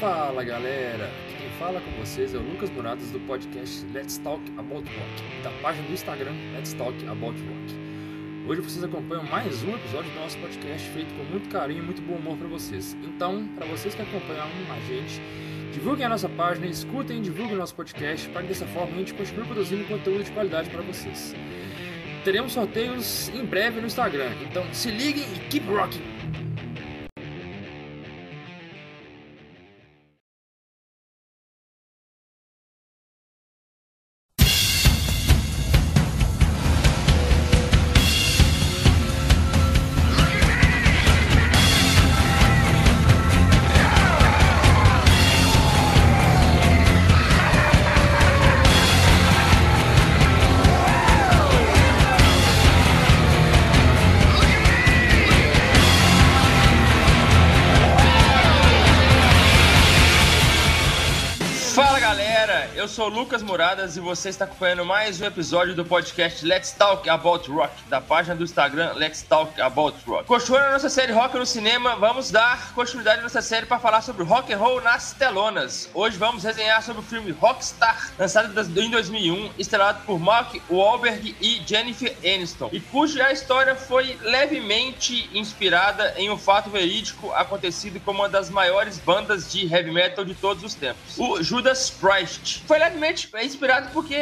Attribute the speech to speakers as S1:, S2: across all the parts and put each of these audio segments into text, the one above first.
S1: Fala galera, quem fala com vocês é o Lucas Muradas do podcast Let's Talk About Rock, da página do Instagram Let's Talk About Rock. Hoje vocês acompanham mais um episódio do nosso podcast feito com muito carinho e muito bom humor para vocês. Então, para vocês que acompanham a gente, divulguem a nossa página, escutem e divulguem o nosso podcast para que dessa forma a gente continue produzindo conteúdo de qualidade para vocês. Teremos sorteios em breve no Instagram, então se liguem e keep rocking! Sou Lucas Muradas e você está acompanhando mais um episódio do podcast Let's Talk About Rock, da página do Instagram Let's Talk About Rock. Continuando a nossa série Rock no Cinema, vamos dar continuidade nessa série para falar sobre rock and roll nas telonas. Hoje vamos resenhar sobre o filme Rockstar, lançado em 2001, estrelado por Mark Wahlberg e Jennifer Aniston, e cuja história foi levemente inspirada em um fato verídico acontecido com uma das maiores bandas de heavy metal de todos os tempos, o Judas Priest. Foi levemente inspirado porque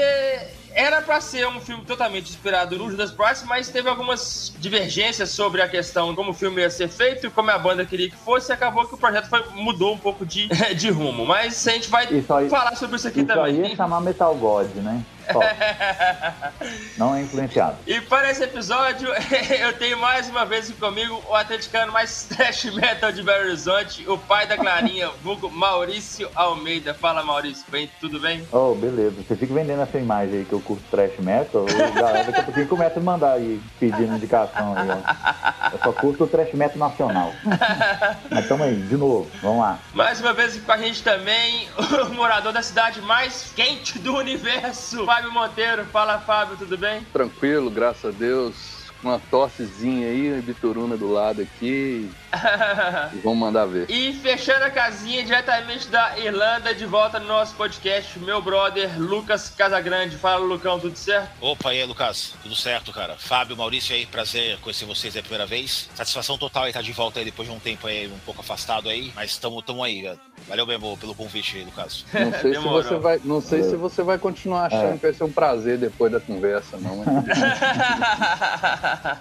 S1: era para ser um filme totalmente inspirado no Judas Priest, mas teve algumas divergências sobre a questão de como o filme ia ser feito e como a banda queria que fosse, e acabou que o projeto foi, mudou um pouco de, de rumo. Mas a gente vai aí, falar sobre isso aqui
S2: isso
S1: também.
S2: Isso aí ia chamar Metal God, né? Não é influenciado.
S1: E para esse episódio, eu tenho mais uma vez comigo o atleticano mais trash metal de Belo Horizonte, o pai da Clarinha, vulgo Maurício Almeida. Fala, Maurício, bem, tudo bem?
S2: Oh, beleza. Você fica vendendo essa imagem aí que eu curto trash metal, galera daqui a pouquinho começa a mandar aí, pedindo indicação aí, ó. Eu só curto o trash metal nacional. Mas tamo aí, de novo, vamos lá.
S1: Mais uma vez com a gente também, o morador da cidade mais quente do universo, Fábio Monteiro. Fala, Fábio, tudo bem?
S3: Tranquilo, graças a Deus uma tossezinha aí, bituruna do lado aqui. vamos mandar ver.
S1: E fechando a casinha diretamente da Irlanda, de volta no nosso podcast, meu brother Lucas Casagrande. Fala, Lucão, tudo certo?
S4: Opa, e aí, Lucas? Tudo certo, cara? Fábio, Maurício aí, prazer conhecer vocês aí a primeira vez. Satisfação total aí estar tá de volta aí depois de um tempo aí um pouco afastado aí, mas estamos tamo aí, cara. Valeu mesmo pelo convite aí, Lucas.
S3: Não sei, se você, vai, não sei se você vai continuar achando é. que vai ser um prazer depois da conversa, não.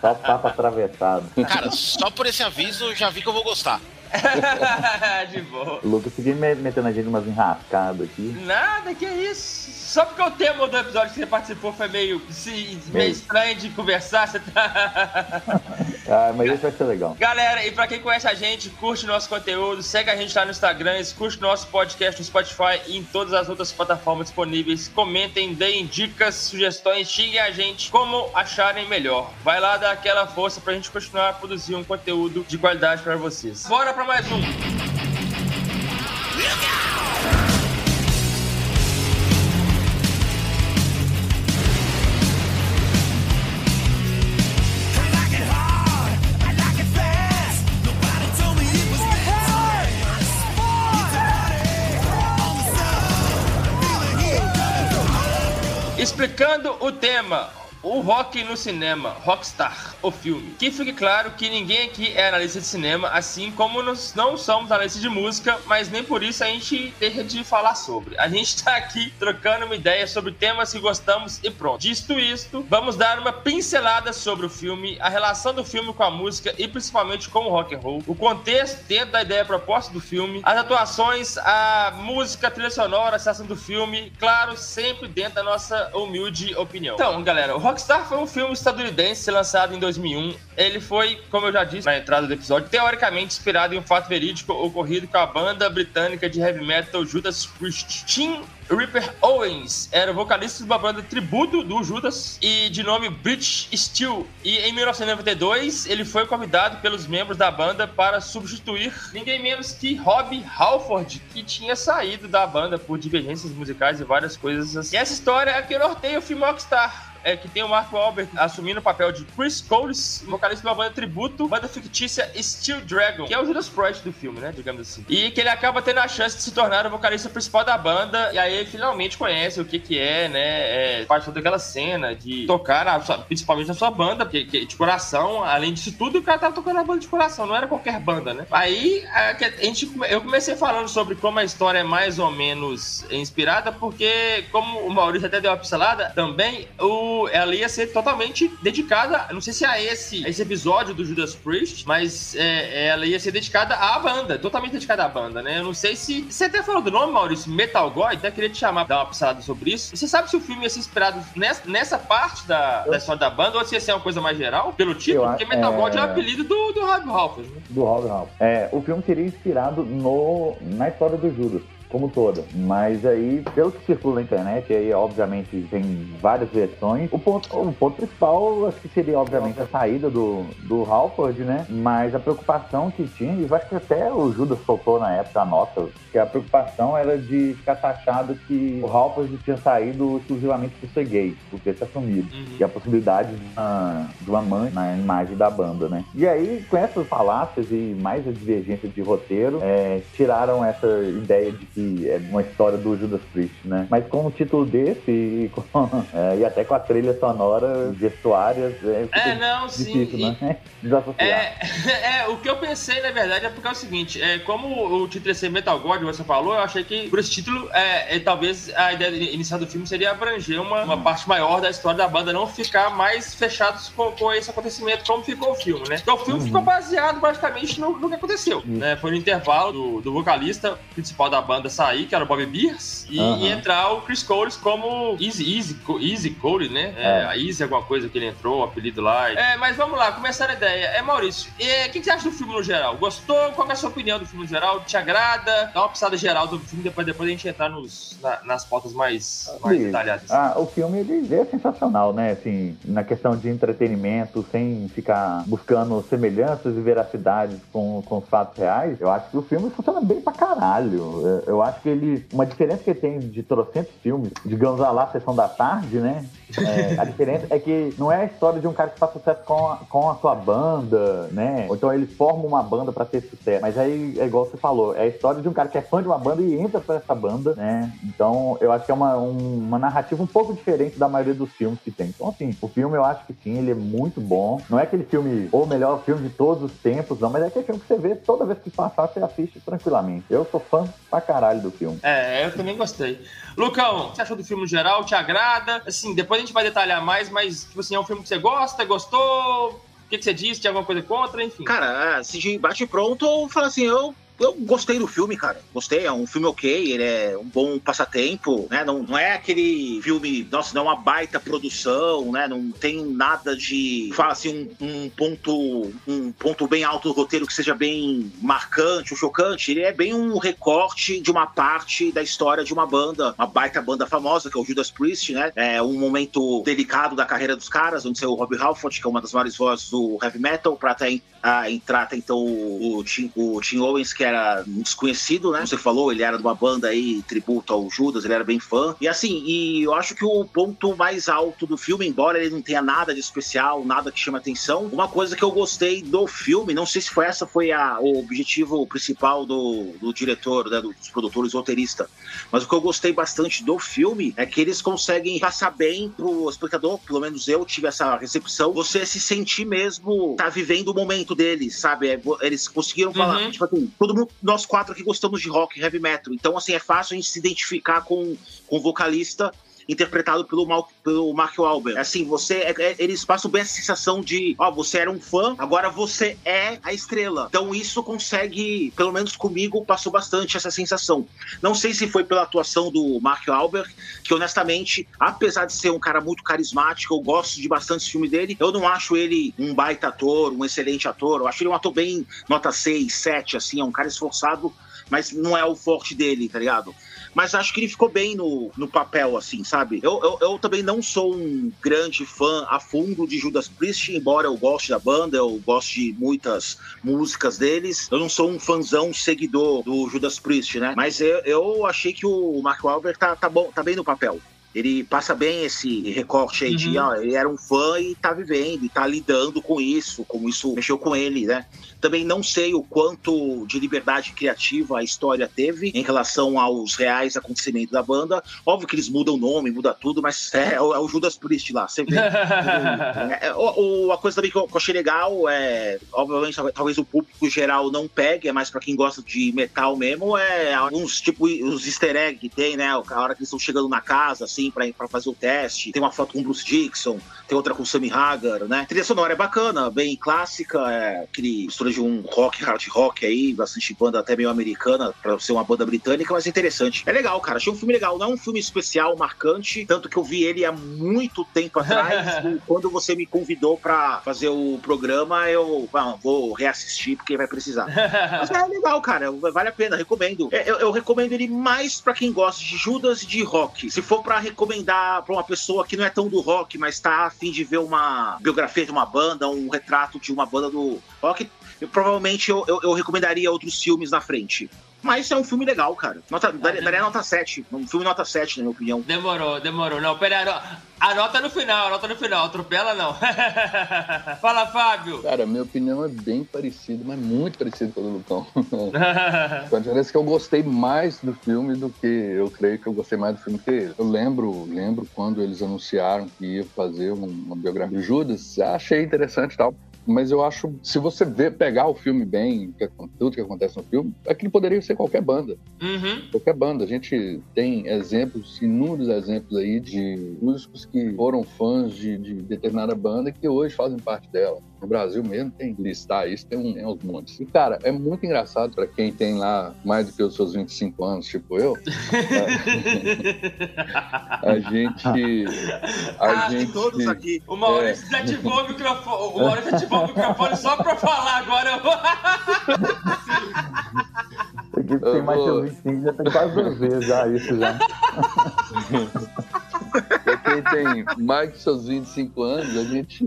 S2: Só papo atravessado.
S4: Cara, só por esse aviso já vi que eu vou gostar.
S1: de boa.
S2: O Lucas fica metendo a gente umas enrascadas aqui.
S1: Nada, que isso. Só porque o tema do episódio que você participou foi meio, se, meio estranho de conversar, você tá.
S2: ah, mas isso vai ser legal.
S1: Galera, e pra quem conhece a gente, curte nosso conteúdo, segue a gente lá no Instagram, curte nosso podcast no Spotify e em todas as outras plataformas disponíveis. Comentem, deem dicas, sugestões, xinguem a gente como acharem melhor. Vai lá dar aquela força pra gente continuar a produzir um conteúdo de qualidade para vocês. Bora pra mais um! Explicando o tema, o rock no cinema, Rockstar, o filme. Que fique claro que ninguém aqui é analista de cinema, assim como nós não somos analistas de música, mas nem por isso a gente deixa de falar sobre. A gente tá aqui trocando uma ideia sobre temas que gostamos e pronto. Dito isto, vamos dar uma pincelada sobre o filme, a relação do filme com a música e principalmente com o rock and roll, o contexto dentro da ideia proposta do filme, as atuações, a música, a trilha sonora, a sensação do filme, claro, sempre dentro da nossa humilde opinião. Então, galera, o Rockstar foi um filme estadunidense lançado em 2001. Ele foi, como eu já disse na entrada do episódio, teoricamente inspirado em um fato verídico ocorrido com a banda britânica de heavy metal Judas Priest. Tim Ripper Owens era o vocalista de uma banda tributo do Judas e de nome British Steel. E em 1992 ele foi convidado pelos membros da banda para substituir ninguém menos que Rob Halford, que tinha saído da banda por divergências musicais e várias coisas assim. E essa história é que norteia o filme Rockstar é que tem o Mark Wahlberg assumindo o papel de Chris Coles, vocalista de uma banda tributo, banda fictícia Steel Dragon, que é o Judas Priest do filme, né, digamos assim. E que ele acaba tendo a chance de se tornar o vocalista principal da banda, e aí ele finalmente conhece o que que é, né, é, faz toda aquela cena de tocar, sua, principalmente na sua banda, porque, que, de coração, além disso tudo, o cara tava tocando a banda de coração, não era qualquer banda, né. Aí a, a gente, eu comecei falando sobre como a história é mais ou menos inspirada, porque, como o Maurício até deu uma pincelada, também o, ela ia ser totalmente dedicada, não sei se a esse, a esse episódio do Judas Priest, mas é, ela ia ser dedicada à banda, totalmente dedicada à banda, né? Eu não sei se. Você até falou do nome, Maurício, Metal God, até queria te chamar, dar uma pincelada sobre isso. Você sabe se o filme ia ser inspirado nessa, nessa parte da, da história da banda ou se ia ser uma coisa mais geral, pelo título? Eu porque Metal é... God é o apelido do, do Rob Halford, né?
S2: Do Rob Halford. É, o filme seria inspirado no, na história do Judas como toda. Mas aí, pelo que circula na internet, aí obviamente tem várias versões. O ponto, o ponto principal, acho que seria obviamente a saída do, do Halford, né? Mas a preocupação que tinha, e acho que até o Judas soltou na época a nota, que a preocupação era de ficar taxado que o Halford tinha saído exclusivamente por ser gay, por ter se assumido. Uhum. E a possibilidade de uma, de uma mãe na imagem da banda, né? E aí, com essas falácias e mais a divergência de roteiro, é, tiraram essa ideia de que é uma história do Judas Priest, né? Mas com um título desse e, com, é, e até com a trilha sonora gestuárias,
S1: é, é não, difícil, sim. né? É, é, o que eu pensei, na verdade, é porque é o seguinte, é, como o título ia ser Metal God, você falou, eu achei que por esse título, é, é, talvez a ideia inicial do filme seria abranger uma, uma parte maior da história da banda, não ficar mais fechados com, com esse acontecimento, como ficou o filme, né? Então o filme uhum. ficou baseado basicamente no, no que aconteceu, uhum. né? Foi no intervalo do, do vocalista principal da banda sair, que era o Bobby Beers, e, uhum. e entrar o Chris Coles como Easy, Easy, Easy Cole, né? É, é. A Easy alguma coisa que ele entrou, o apelido lá. É, mas vamos lá, começar a ideia. É, Maurício, o que, que, você acha do filme no geral? Gostou? Qual é a sua opinião do filme no geral? Te agrada? Dá uma pisada geral do filme, depois, depois a gente entrar nos, na, nas pautas mais, mais detalhadas.
S2: Ah, o filme ele é sensacional, né? Assim, na questão de entretenimento, sem ficar buscando semelhanças e veracidades com, com os fatos reais, eu acho que o filme funciona bem pra caralho. Eu, eu acho que ele. Uma diferença que ele tem de trocentos filmes, digamos lá, Sessão da Tarde, né? É, a diferença é que não é a história de um cara que faz sucesso com a, com a sua banda, né? Ou então ele forma uma banda para ter sucesso. Mas aí é igual você falou, é a história de um cara que é fã de uma banda e entra pra essa banda, né? Então eu acho que é uma, um, uma narrativa um pouco diferente da maioria dos filmes que tem. Então, assim, o filme eu acho que sim, ele é muito bom. Não é aquele filme, ou melhor filme de todos os tempos, não, mas é aquele filme que você vê toda vez que passar, você assiste tranquilamente. Eu sou fã pra caralho do filme.
S1: É, eu também gostei. Lucão, o que você achou do filme no geral? Te agrada? Assim, depois a gente vai detalhar mais, mas, tipo assim, é um filme que você gosta, gostou? O que, que você disse? Tinha alguma coisa contra? Enfim.
S5: Cara, se de bate pronto, eu falo assim, eu eu gostei do filme, cara. Gostei, é um filme ok, ele é um bom passatempo, né? Não, não é aquele filme, nossa, não é uma baita produção, né? Não tem nada de, fala assim, um, um ponto um ponto bem alto do roteiro que seja bem marcante ou chocante. Ele é bem um recorte de uma parte da história de uma banda, uma baita banda famosa, que é o Judas Priest, né? É um momento delicado da carreira dos caras, onde saiu o Robbie Halford, que é uma das maiores vozes do heavy metal, pra até a, entrar então o, o, Tim, o Tim Owens, que era um desconhecido, né? Você falou, ele era de uma banda aí, tributo ao Judas, ele era bem fã. E assim, e eu acho que o ponto mais alto do filme, embora ele não tenha nada de especial, nada que chame atenção, uma coisa que eu gostei do filme, não sei se foi essa foi a, o objetivo principal do, do diretor, né, dos produtores roteirista, mas o que eu gostei bastante do filme é que eles conseguem passar bem pro espectador, pelo menos eu tive essa recepção, você se sentir mesmo tá vivendo o momento deles, sabe? É, eles conseguiram falar, uhum. tipo assim, todo nós quatro aqui gostamos de rock, heavy metal. Então, assim, é fácil a gente se identificar com, com o vocalista interpretado pelo, Mal, pelo Mark Wahlberg. Assim, você, é, é, eles passam bem essa sensação de, ó, você era um fã, agora você é a estrela. Então isso consegue, pelo menos comigo, passou bastante essa sensação. Não sei se foi pela atuação do Mark Wahlberg, que honestamente, apesar de ser um cara muito carismático, eu gosto de bastante filme dele, eu não acho ele um baita ator, um excelente ator, eu acho ele um ator bem nota 6, 7, assim, é um cara esforçado, mas não é o forte dele, tá ligado? Mas acho que ele ficou bem no, no papel, assim, sabe? Eu, eu, eu, também não sou um grande fã a fundo de Judas Priest, embora eu goste da banda, eu goste de muitas músicas deles. Eu não sou um fãzão seguidor do Judas Priest, né? Mas eu, eu achei que o Mark Wahlberg tá, tá, bom, tá bem no papel. Ele passa bem esse recorte aí de,
S1: Uhum.
S5: ó, ele era um fã e tá vivendo, e tá lidando com isso, como isso mexeu com ele, né? Também não sei o quanto de liberdade criativa a história teve em relação aos reais acontecimentos da banda. Óbvio que eles mudam o nome, muda tudo, mas é, é o é Judas Priest lá, sempre. É, o, a coisa também que eu, que eu achei legal é, obviamente, talvez- talvez o público geral não pegue, é mais pra quem gosta de metal mesmo, é alguns, tipo, os easter egg que tem, né? A hora que eles estão chegando na casa, assim, pra, pra fazer o teste. Tem uma foto com o Bruce Dixon, tem outra com o Sammy Hagar, né? A trilha sonora é bacana, bem clássica, é aquele mistura de um rock, hard rock aí, bastante banda até meio americana, pra ser uma banda britânica, mas é interessante. É legal, cara, achei um filme legal, não é um filme especial, marcante, tanto que eu vi ele há muito tempo atrás, e quando você me convidou pra fazer o programa, eu ah, vou reassistir, porque vai precisar. Mas é legal, cara. Vale a pena, recomendo. É, Eu, eu recomendo ele mais pra quem gosta de Judas e de rock. Se for pra recomendar pra uma pessoa que não é tão do rock, mas tá afim de ver uma biografia de uma banda, um retrato de uma banda do rock, eu, provavelmente eu, eu- eu recomendaria outros filmes na frente. Mas é um filme legal, cara. Nota, daria, daria nota 7. Um filme nota 7, na minha opinião.
S1: Demorou, demorou. Não, pera aí. ano- Anota no final, anota no final. Atropela não. Fala, Fábio.
S3: Cara, minha opinião é bem parecida, mas muito parecida com a do Lucão. Com a diferença que eu gostei mais do filme do que eu creio que eu gostei mais do filme que ele. Eu lembro, lembro quando eles anunciaram que ia fazer um- uma biografia do Judas, achei interessante e tal. Mas eu acho, se você ver, pegar o filme bem, que- tudo que acontece no filme, aquilo poderia ser qualquer banda.
S1: Uhum.
S3: Qualquer banda. A gente tem exemplos, inúmeros exemplos aí de músicos que foram fãs de, de determinada banda e que hoje fazem parte dela. No Brasil mesmo tem que listar isso, tem, um, tem uns montes. E, cara, é muito engraçado pra quem tem lá mais do que os seus 25 anos, tipo eu. A gente. A
S5: Ah,
S3: gente.
S5: tem todos aqui.
S1: O Maurício desativou o microfone. O Maurício desativou o microfone só pra falar agora.
S3: Eu
S2: tem mais
S3: vou-
S2: seus 25, já tem quase duas vezes já isso já.
S3: Pra quem tem mais que seus 25 anos, a gente,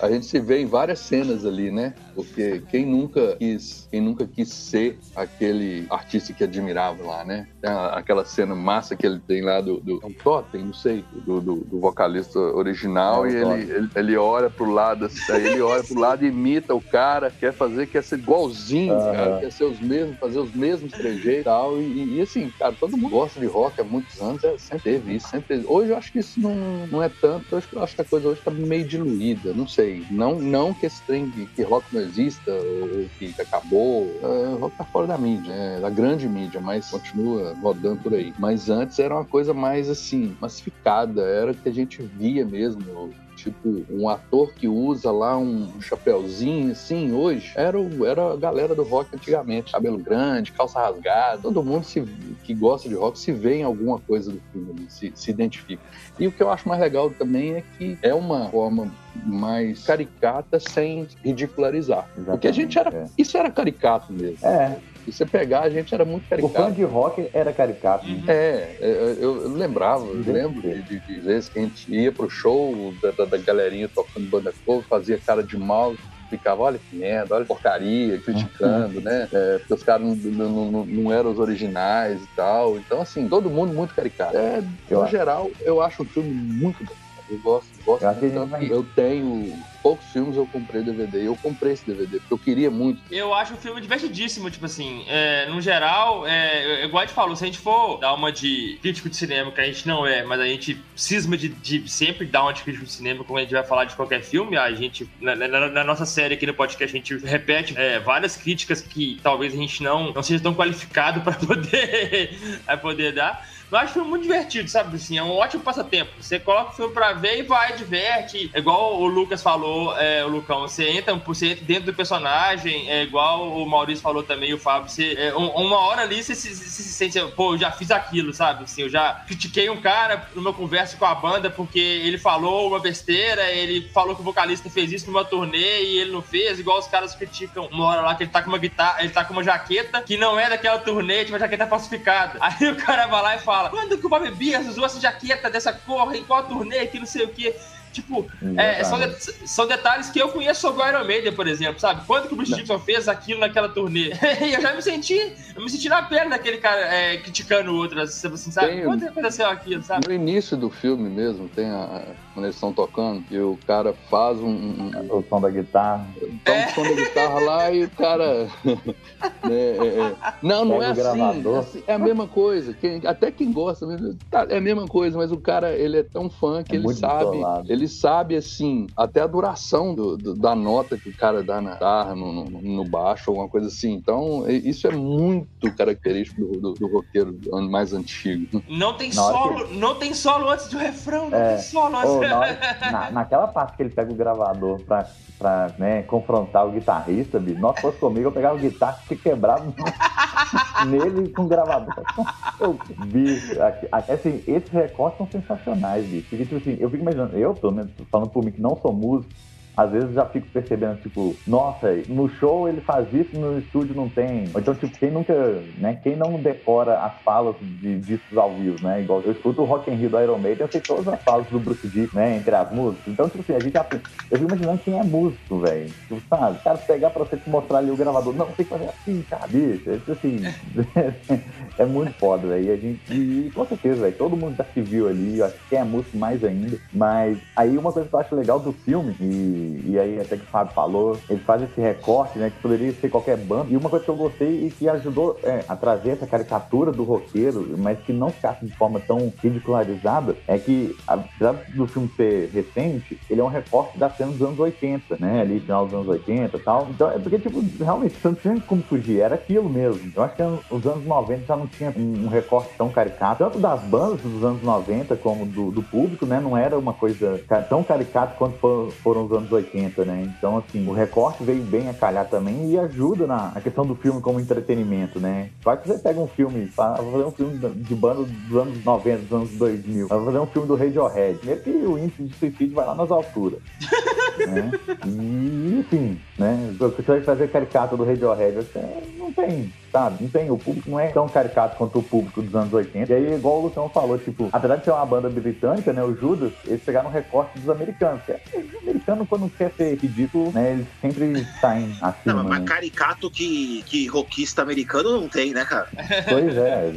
S3: a gente se vê em várias cenas ali, né? Porque quem nunca quis, quem nunca quis ser aquele artista que admirava lá, né? A- aquela cena massa que ele tem lá do, do é um Totem, não sei, do, do, do vocalista original
S2: É,
S3: e ele, ele, ele olha pro lado, assim, ele olha pro lado e imita o cara, quer fazer, quer ser igualzinho, cara, quer ser os mesmos, fazer os mesmos trejeitos e tal. E, e, assim, cara, todo mundo gosta de rock há muitos anos, é, sempre teve isso, sempre teve. Hoje eu acho que isso não, não é tanto, eu acho, eu acho que a coisa hoje tá meio diluída, não sei. Não, não que esse trem de que rock não exista, ou que acabou, é, rock tá fora da mídia, é, da grande mídia, mas continua rodando por aí. Mas antes era uma coisa mais assim, massificada, era que a gente via mesmo. Tipo, um ator que usa lá um chapéuzinho, assim, hoje, era, o- era a galera do rock antigamente. Cabelo grande, calça rasgada. Todo mundo se- que gosta de rock se vê em alguma coisa do filme ali, se, se identifica. E o que eu acho mais legal também é que é uma forma mais caricata sem ridicularizar. Porque a gente era.
S2: Exatamente,
S3: Isso era caricato mesmo.
S2: É,
S3: Se você pegar, a gente era muito
S2: o fã
S3: caricato.
S2: de rock era caricato. né?
S3: É, é, eu, eu lembrava, eu lembro de, de, de vezes que a gente ia pro show da, da, da galerinha tocando banda cover, fazia cara de mal, ficava, olha que merda, olha que porcaria, criticando, né? É, porque os caras não, não, não, não eram os originais e tal. Então, assim, todo mundo muito caricato. É, no geral, eu acho o filme muito bom. Eu gosto, gosto
S2: Eu
S3: Eu tenho poucos filmes, eu comprei DVD. Eu comprei esse DVD, porque eu queria muito.
S1: Eu acho o filme divertidíssimo, tipo assim, é, no geral, é, igual a gente falou, se a gente for dar uma de crítico de cinema, que a gente não é, mas a gente cisma de, de sempre dar uma de crítico de cinema, como a gente vai falar de qualquer filme, a gente, na, na- na nossa série aqui no podcast, a gente repete é, várias críticas que talvez a gente não, não seja tão qualificado pra poder, poder dar. Eu acho o filme muito divertido, sabe? Assim, é um ótimo passatempo. Você coloca o filme pra ver e vai, diverte. É igual o Lucas falou, é, o Lucão, você entra, você entra dentro do personagem, é igual o Maurício falou também, o Fábio, você, é, um- uma hora ali você se, se- se sente, pô, eu já fiz aquilo, sabe? Assim, eu já critiquei um cara numa conversa com a banda porque ele falou uma besteira, ele falou que o vocalista fez isso numa turnê e ele não fez, igual os caras criticam uma hora lá que ele tá com uma guitarra, ele tá com uma jaqueta que não é daquela turnê, tipo uma jaqueta falsificada. Aí o cara vai lá e fala: quando que o Bob Bias usou essa jaqueta dessa cor, em qual turnê, que não sei o quê. Tipo, é, são, de, são detalhes que eu conheço sobre o Iron Maiden, por exemplo, sabe? Quando que o Bruce Dickinson fez aquilo naquela turnê? e eu já me senti, eu me senti na pele daquele cara é, criticando o outro, assim, sabe? Tem, Quando aconteceu aquilo, sabe?
S3: No início do filme mesmo, tem a, quando eles estão tocando, e o cara faz um. um
S2: o som da guitarra.
S3: Tá é. o som da guitarra lá e o cara. né, é, é. Não, não é assim, é assim, é a mesma coisa. Quem, até quem gosta, tá, é a mesma coisa, mas o cara, ele é tão fã que é ele sabe. Ele sabe, assim, até a duração do, do, da nota que o cara dá na guitarra, no, no, no, baixo, alguma coisa assim. Então, isso é muito característico do, do, do roqueiro mais antigo.
S1: Não tem solo, que... não tem solo antes do refrão, não tem solo antes.
S2: Oh, na, na, naquela parte que ele pega o gravador pra, pra né, confrontar o guitarrista, bicho, nossa, fosse comigo, eu pegava o guitarra e quebrava nele com o gravador. Eu, bicho, assim, esses recortes são sensacionais, bicho. Porque, tipo assim, eu fico imaginando, eu, pelo menos, falando por mim que não sou músico, às vezes já fico percebendo, tipo, nossa, no show ele faz isso, no estúdio não tem. Então, tipo, quem nunca, né, quem não decora as falas de discos ao vivo, né? Igual eu escuto o Rock and Roll do Iron Maiden, eu sei todas as falas do Bruce Dick, né, entre as músicas. Então, tipo assim, a gente aprende. Eu fico imaginando quem é músico, velho. Tipo, sabe? O cara pegar pra você te mostrar ali o gravador, não, tem que fazer assim, cara, bicho. É, tipo assim, é muito foda, velho. E a gente, e, com certeza, velho, todo mundo já se viu ali, eu acho que quem é músico mais ainda. Mas aí uma coisa que eu acho legal do filme, e e, aí até que o Fábio falou, ele faz esse recorte, né, que poderia ser qualquer banda. E uma coisa que eu gostei e que ajudou é, a trazer essa caricatura do roqueiro, mas que não ficasse de forma tão ridicularizada, é que, apesar do filme ser recente, ele é um recorte da cena dos anos 80, né, ali final dos anos 80 e tal. Então é porque, tipo, realmente, não tinha como fugir, era aquilo mesmo. Eu acho que os anos 90 já não tinha um, recorte tão caricato, tanto das bandas dos anos 90 como do, do público, né, não era uma coisa tão caricato quanto foram os anos 80, né? Então, assim, o recorte veio bem a calhar também e ajuda na, questão do filme como entretenimento, né? Vai que você pega um filme, vai fazer um filme de banda dos anos 90, dos anos 2000, vai fazer um filme do Radiohead. Primeiro que o índice de suicídio vai lá nas alturas. né? E, enfim, né? Você vai fazer caricato do Radiohead, você não tem sabe? Não tem, o público não é tão caricato quanto o público dos anos 80. E aí, igual o Luciano falou, tipo, apesar de ser uma banda britânica, né, o Judas, eles pegaram um recorte dos americanos. O americano, quando quer ser ridículo, né, eles sempre saem acima. Não,
S5: mas né? caricato que, que rockista americano não tem, né, cara?
S2: Pois é.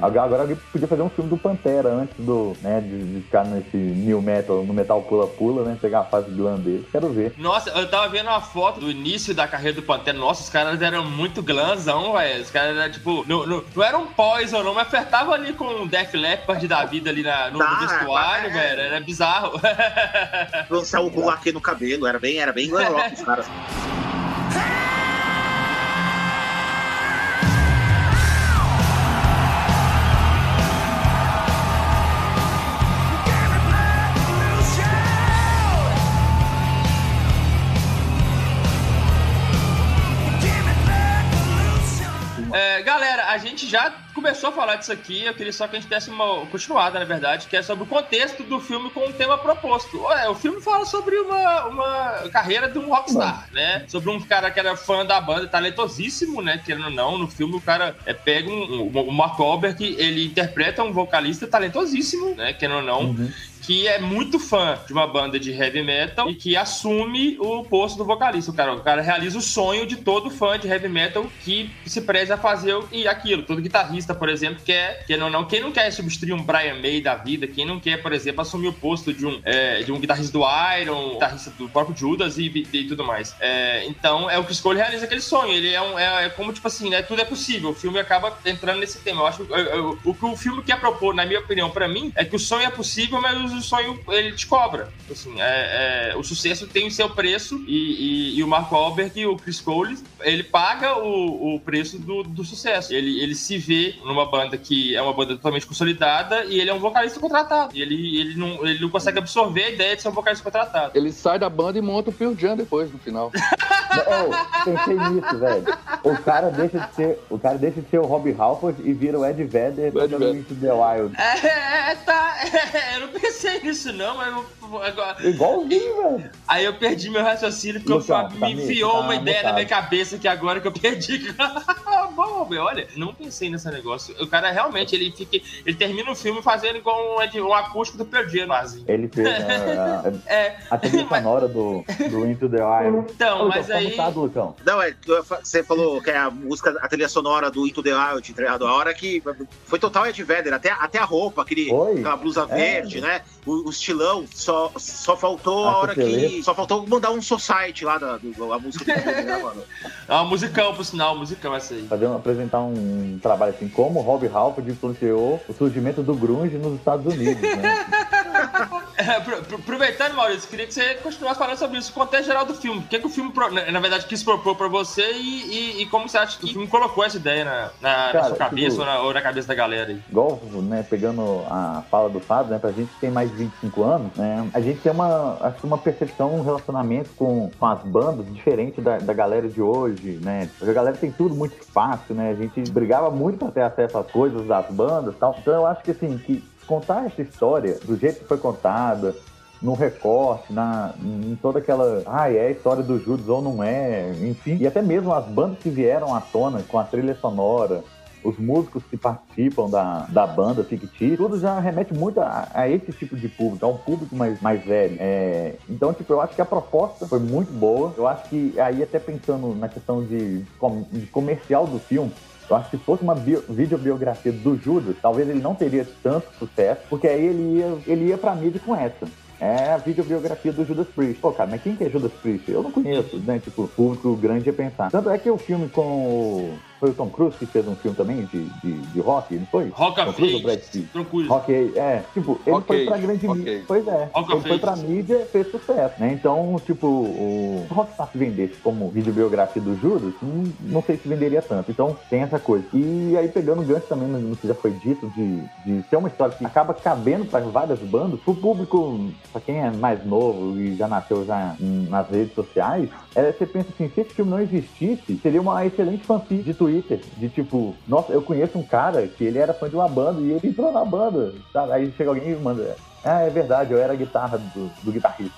S2: Agora alguém podia fazer um filme do Pantera antes do, né, de, de ficar nesse new metal, no metal pula-pula, né, pegar a fase glam dele. Quero ver.
S1: Nossa, eu tava vendo uma foto do início da carreira do Pantera. Nossa, os caras eram muito glamzão, velho. Os caras eram, tipo, não, não, não era um Poison, não, mas apertava ali com um Def Leppard da vida ali na, no, tá, no vestuário, é, velho. Era bizarro.
S5: Lançar o aqui no cabelo, era bem, era bem glam rock, os caras.
S1: já começou a falar disso aqui, eu queria só que a gente desse uma continuada, na verdade, que é sobre o contexto do filme com o tema proposto. Ué, o filme fala sobre uma, uma carreira de um rockstar, né? Sobre um cara que era fã da banda, talentosíssimo, né? Querendo ou não, no filme o cara é, pega um, um, o Mark Wahlberg, ele interpreta um vocalista talentosíssimo, né? Querendo ou não. Uhum que é muito fã de uma banda de heavy metal e que assume o posto do vocalista. O cara, o cara realiza o sonho de todo fã de heavy metal que se preze a fazer e aquilo. Todo guitarrista, por exemplo, quer, quer não, não, quem não quer substituir um Brian May da vida, quem não quer, por exemplo, assumir o posto de um, é, de um guitarrista do Iron, guitarrista do próprio Judas e, e tudo mais. É, então, é o que escolhe realiza aquele sonho. Ele é, um, é, é, como, tipo assim, né? Tudo é possível. O filme acaba entrando nesse tema. Eu acho que o que o filme quer propor, na minha opinião, para mim, é que o sonho é possível, mas o sonho ele te cobra. Assim, é, é, o sucesso tem o seu preço e, e, e, o Mark Wahlberg e o Chris Cole, ele paga o, o preço do, do, sucesso. Ele, ele se vê numa banda que é uma banda totalmente consolidada e ele é um vocalista contratado. E ele, ele, não, ele não consegue absorver a ideia de ser um vocalista contratado.
S3: Ele sai da banda e monta o Pearl Jam depois, no final.
S2: oh, pensei nisso, velho. O cara deixa de ser, o cara deixa de ser o Rob Halford e vira o Ed Vedder do the Wild.
S1: É, é tá. É, eu não pensei nisso isso, não, mas eu, agora.
S2: Igualzinho, velho.
S1: Aí eu perdi meu raciocínio porque Luciano, o Fábio tá me enfiou tá uma ideia na minha cabeça que agora que eu perdi. bom, olha, não pensei nesse negócio. O cara realmente, ele fica. Ele termina o filme fazendo igual um, um acústico do Perdido, quase.
S2: Ele fez a, a, é, a trilha sonora do, do Into the Wild.
S1: Então, mas Lucão, aí.
S2: Mutado, Lucão.
S5: Não, é, você falou que é a música, a trilha sonora do Into the Wild, entregado a hora que foi total Ed Vedder, até, até a roupa, aquele, aquela blusa é. verde, né? O, o, estilão, só, só faltou a, a hora que. Só faltou mandar um society lá da, do, a música do filme, né, mano?
S1: É uma musicão, por sinal, musicão essa aí.
S2: Fazer, apresentar um trabalho assim, como Rob Halford influenciou o surgimento do grunge nos Estados Unidos, né?
S1: É, aproveitando, Maurício, queria que você continuasse falando sobre isso, o contexto geral do filme. O que, é que o filme, na verdade, quis propor pra você e, e, e como você acha que o filme colocou essa ideia na, na, Cara, na sua cabeça tipo, ou, na, ou, na, cabeça da galera aí?
S2: Igual, né, pegando a fala do Fábio, né, pra gente tem mais 25 anos, né, a gente tem uma, acho uma percepção, um relacionamento com, com as bandas diferente da, da galera de hoje, né? A galera tem tudo muito fácil, né? A gente brigava muito pra ter acesso às coisas das bandas tal. Então eu acho que, assim, que contar essa história do jeito que foi contada, no recorte, na, em toda aquela. Ah, é a história do Judas ou não é, enfim. E até mesmo as bandas que vieram à tona com a trilha sonora, os músicos que participam da, da banda fictícia, tudo já remete muito a, a, esse tipo de público, a um público mais, mais velho. É, então, tipo, eu acho que a proposta foi muito boa. Eu acho que aí, até pensando na questão de, de comercial do filme, eu acho que se fosse uma bio, videobiografia do Judas, talvez ele não teria tanto sucesso, porque aí ele ia, ele ia pra mídia com essa. É a videobiografia do Judas Priest. Pô, cara, mas quem que é Judas Priest? Eu não conheço, né? Tipo, o público grande ia pensar. Tanto é que o filme com foi o Tom Cruise que fez um filme também de, de, de rock, não foi?
S1: Rock
S2: Tom Cruise ou Brad Pitt? Rock, é. Tipo, ele foi pra grande mídia. Pois é. Rock ele foi pra mídia fez sucesso, né? Então, tipo, o Rockstar se vendesse como videobiografia do Judas, não, não sei se venderia tanto. Então, tem essa coisa. E aí, pegando o gancho também no que já foi dito, de, de ser uma história que acaba cabendo pra várias bandas, pro público, pra quem é mais novo e já nasceu já nas redes sociais, é, você pensa assim, se esse filme não existisse, seria uma excelente fanfic de Twitter, de tipo, nossa, eu conheço um cara que ele era fã de uma banda e ele entrou na banda, sabe? Aí chega alguém e manda, ah, é verdade, eu era a guitarra do, do guitarrista.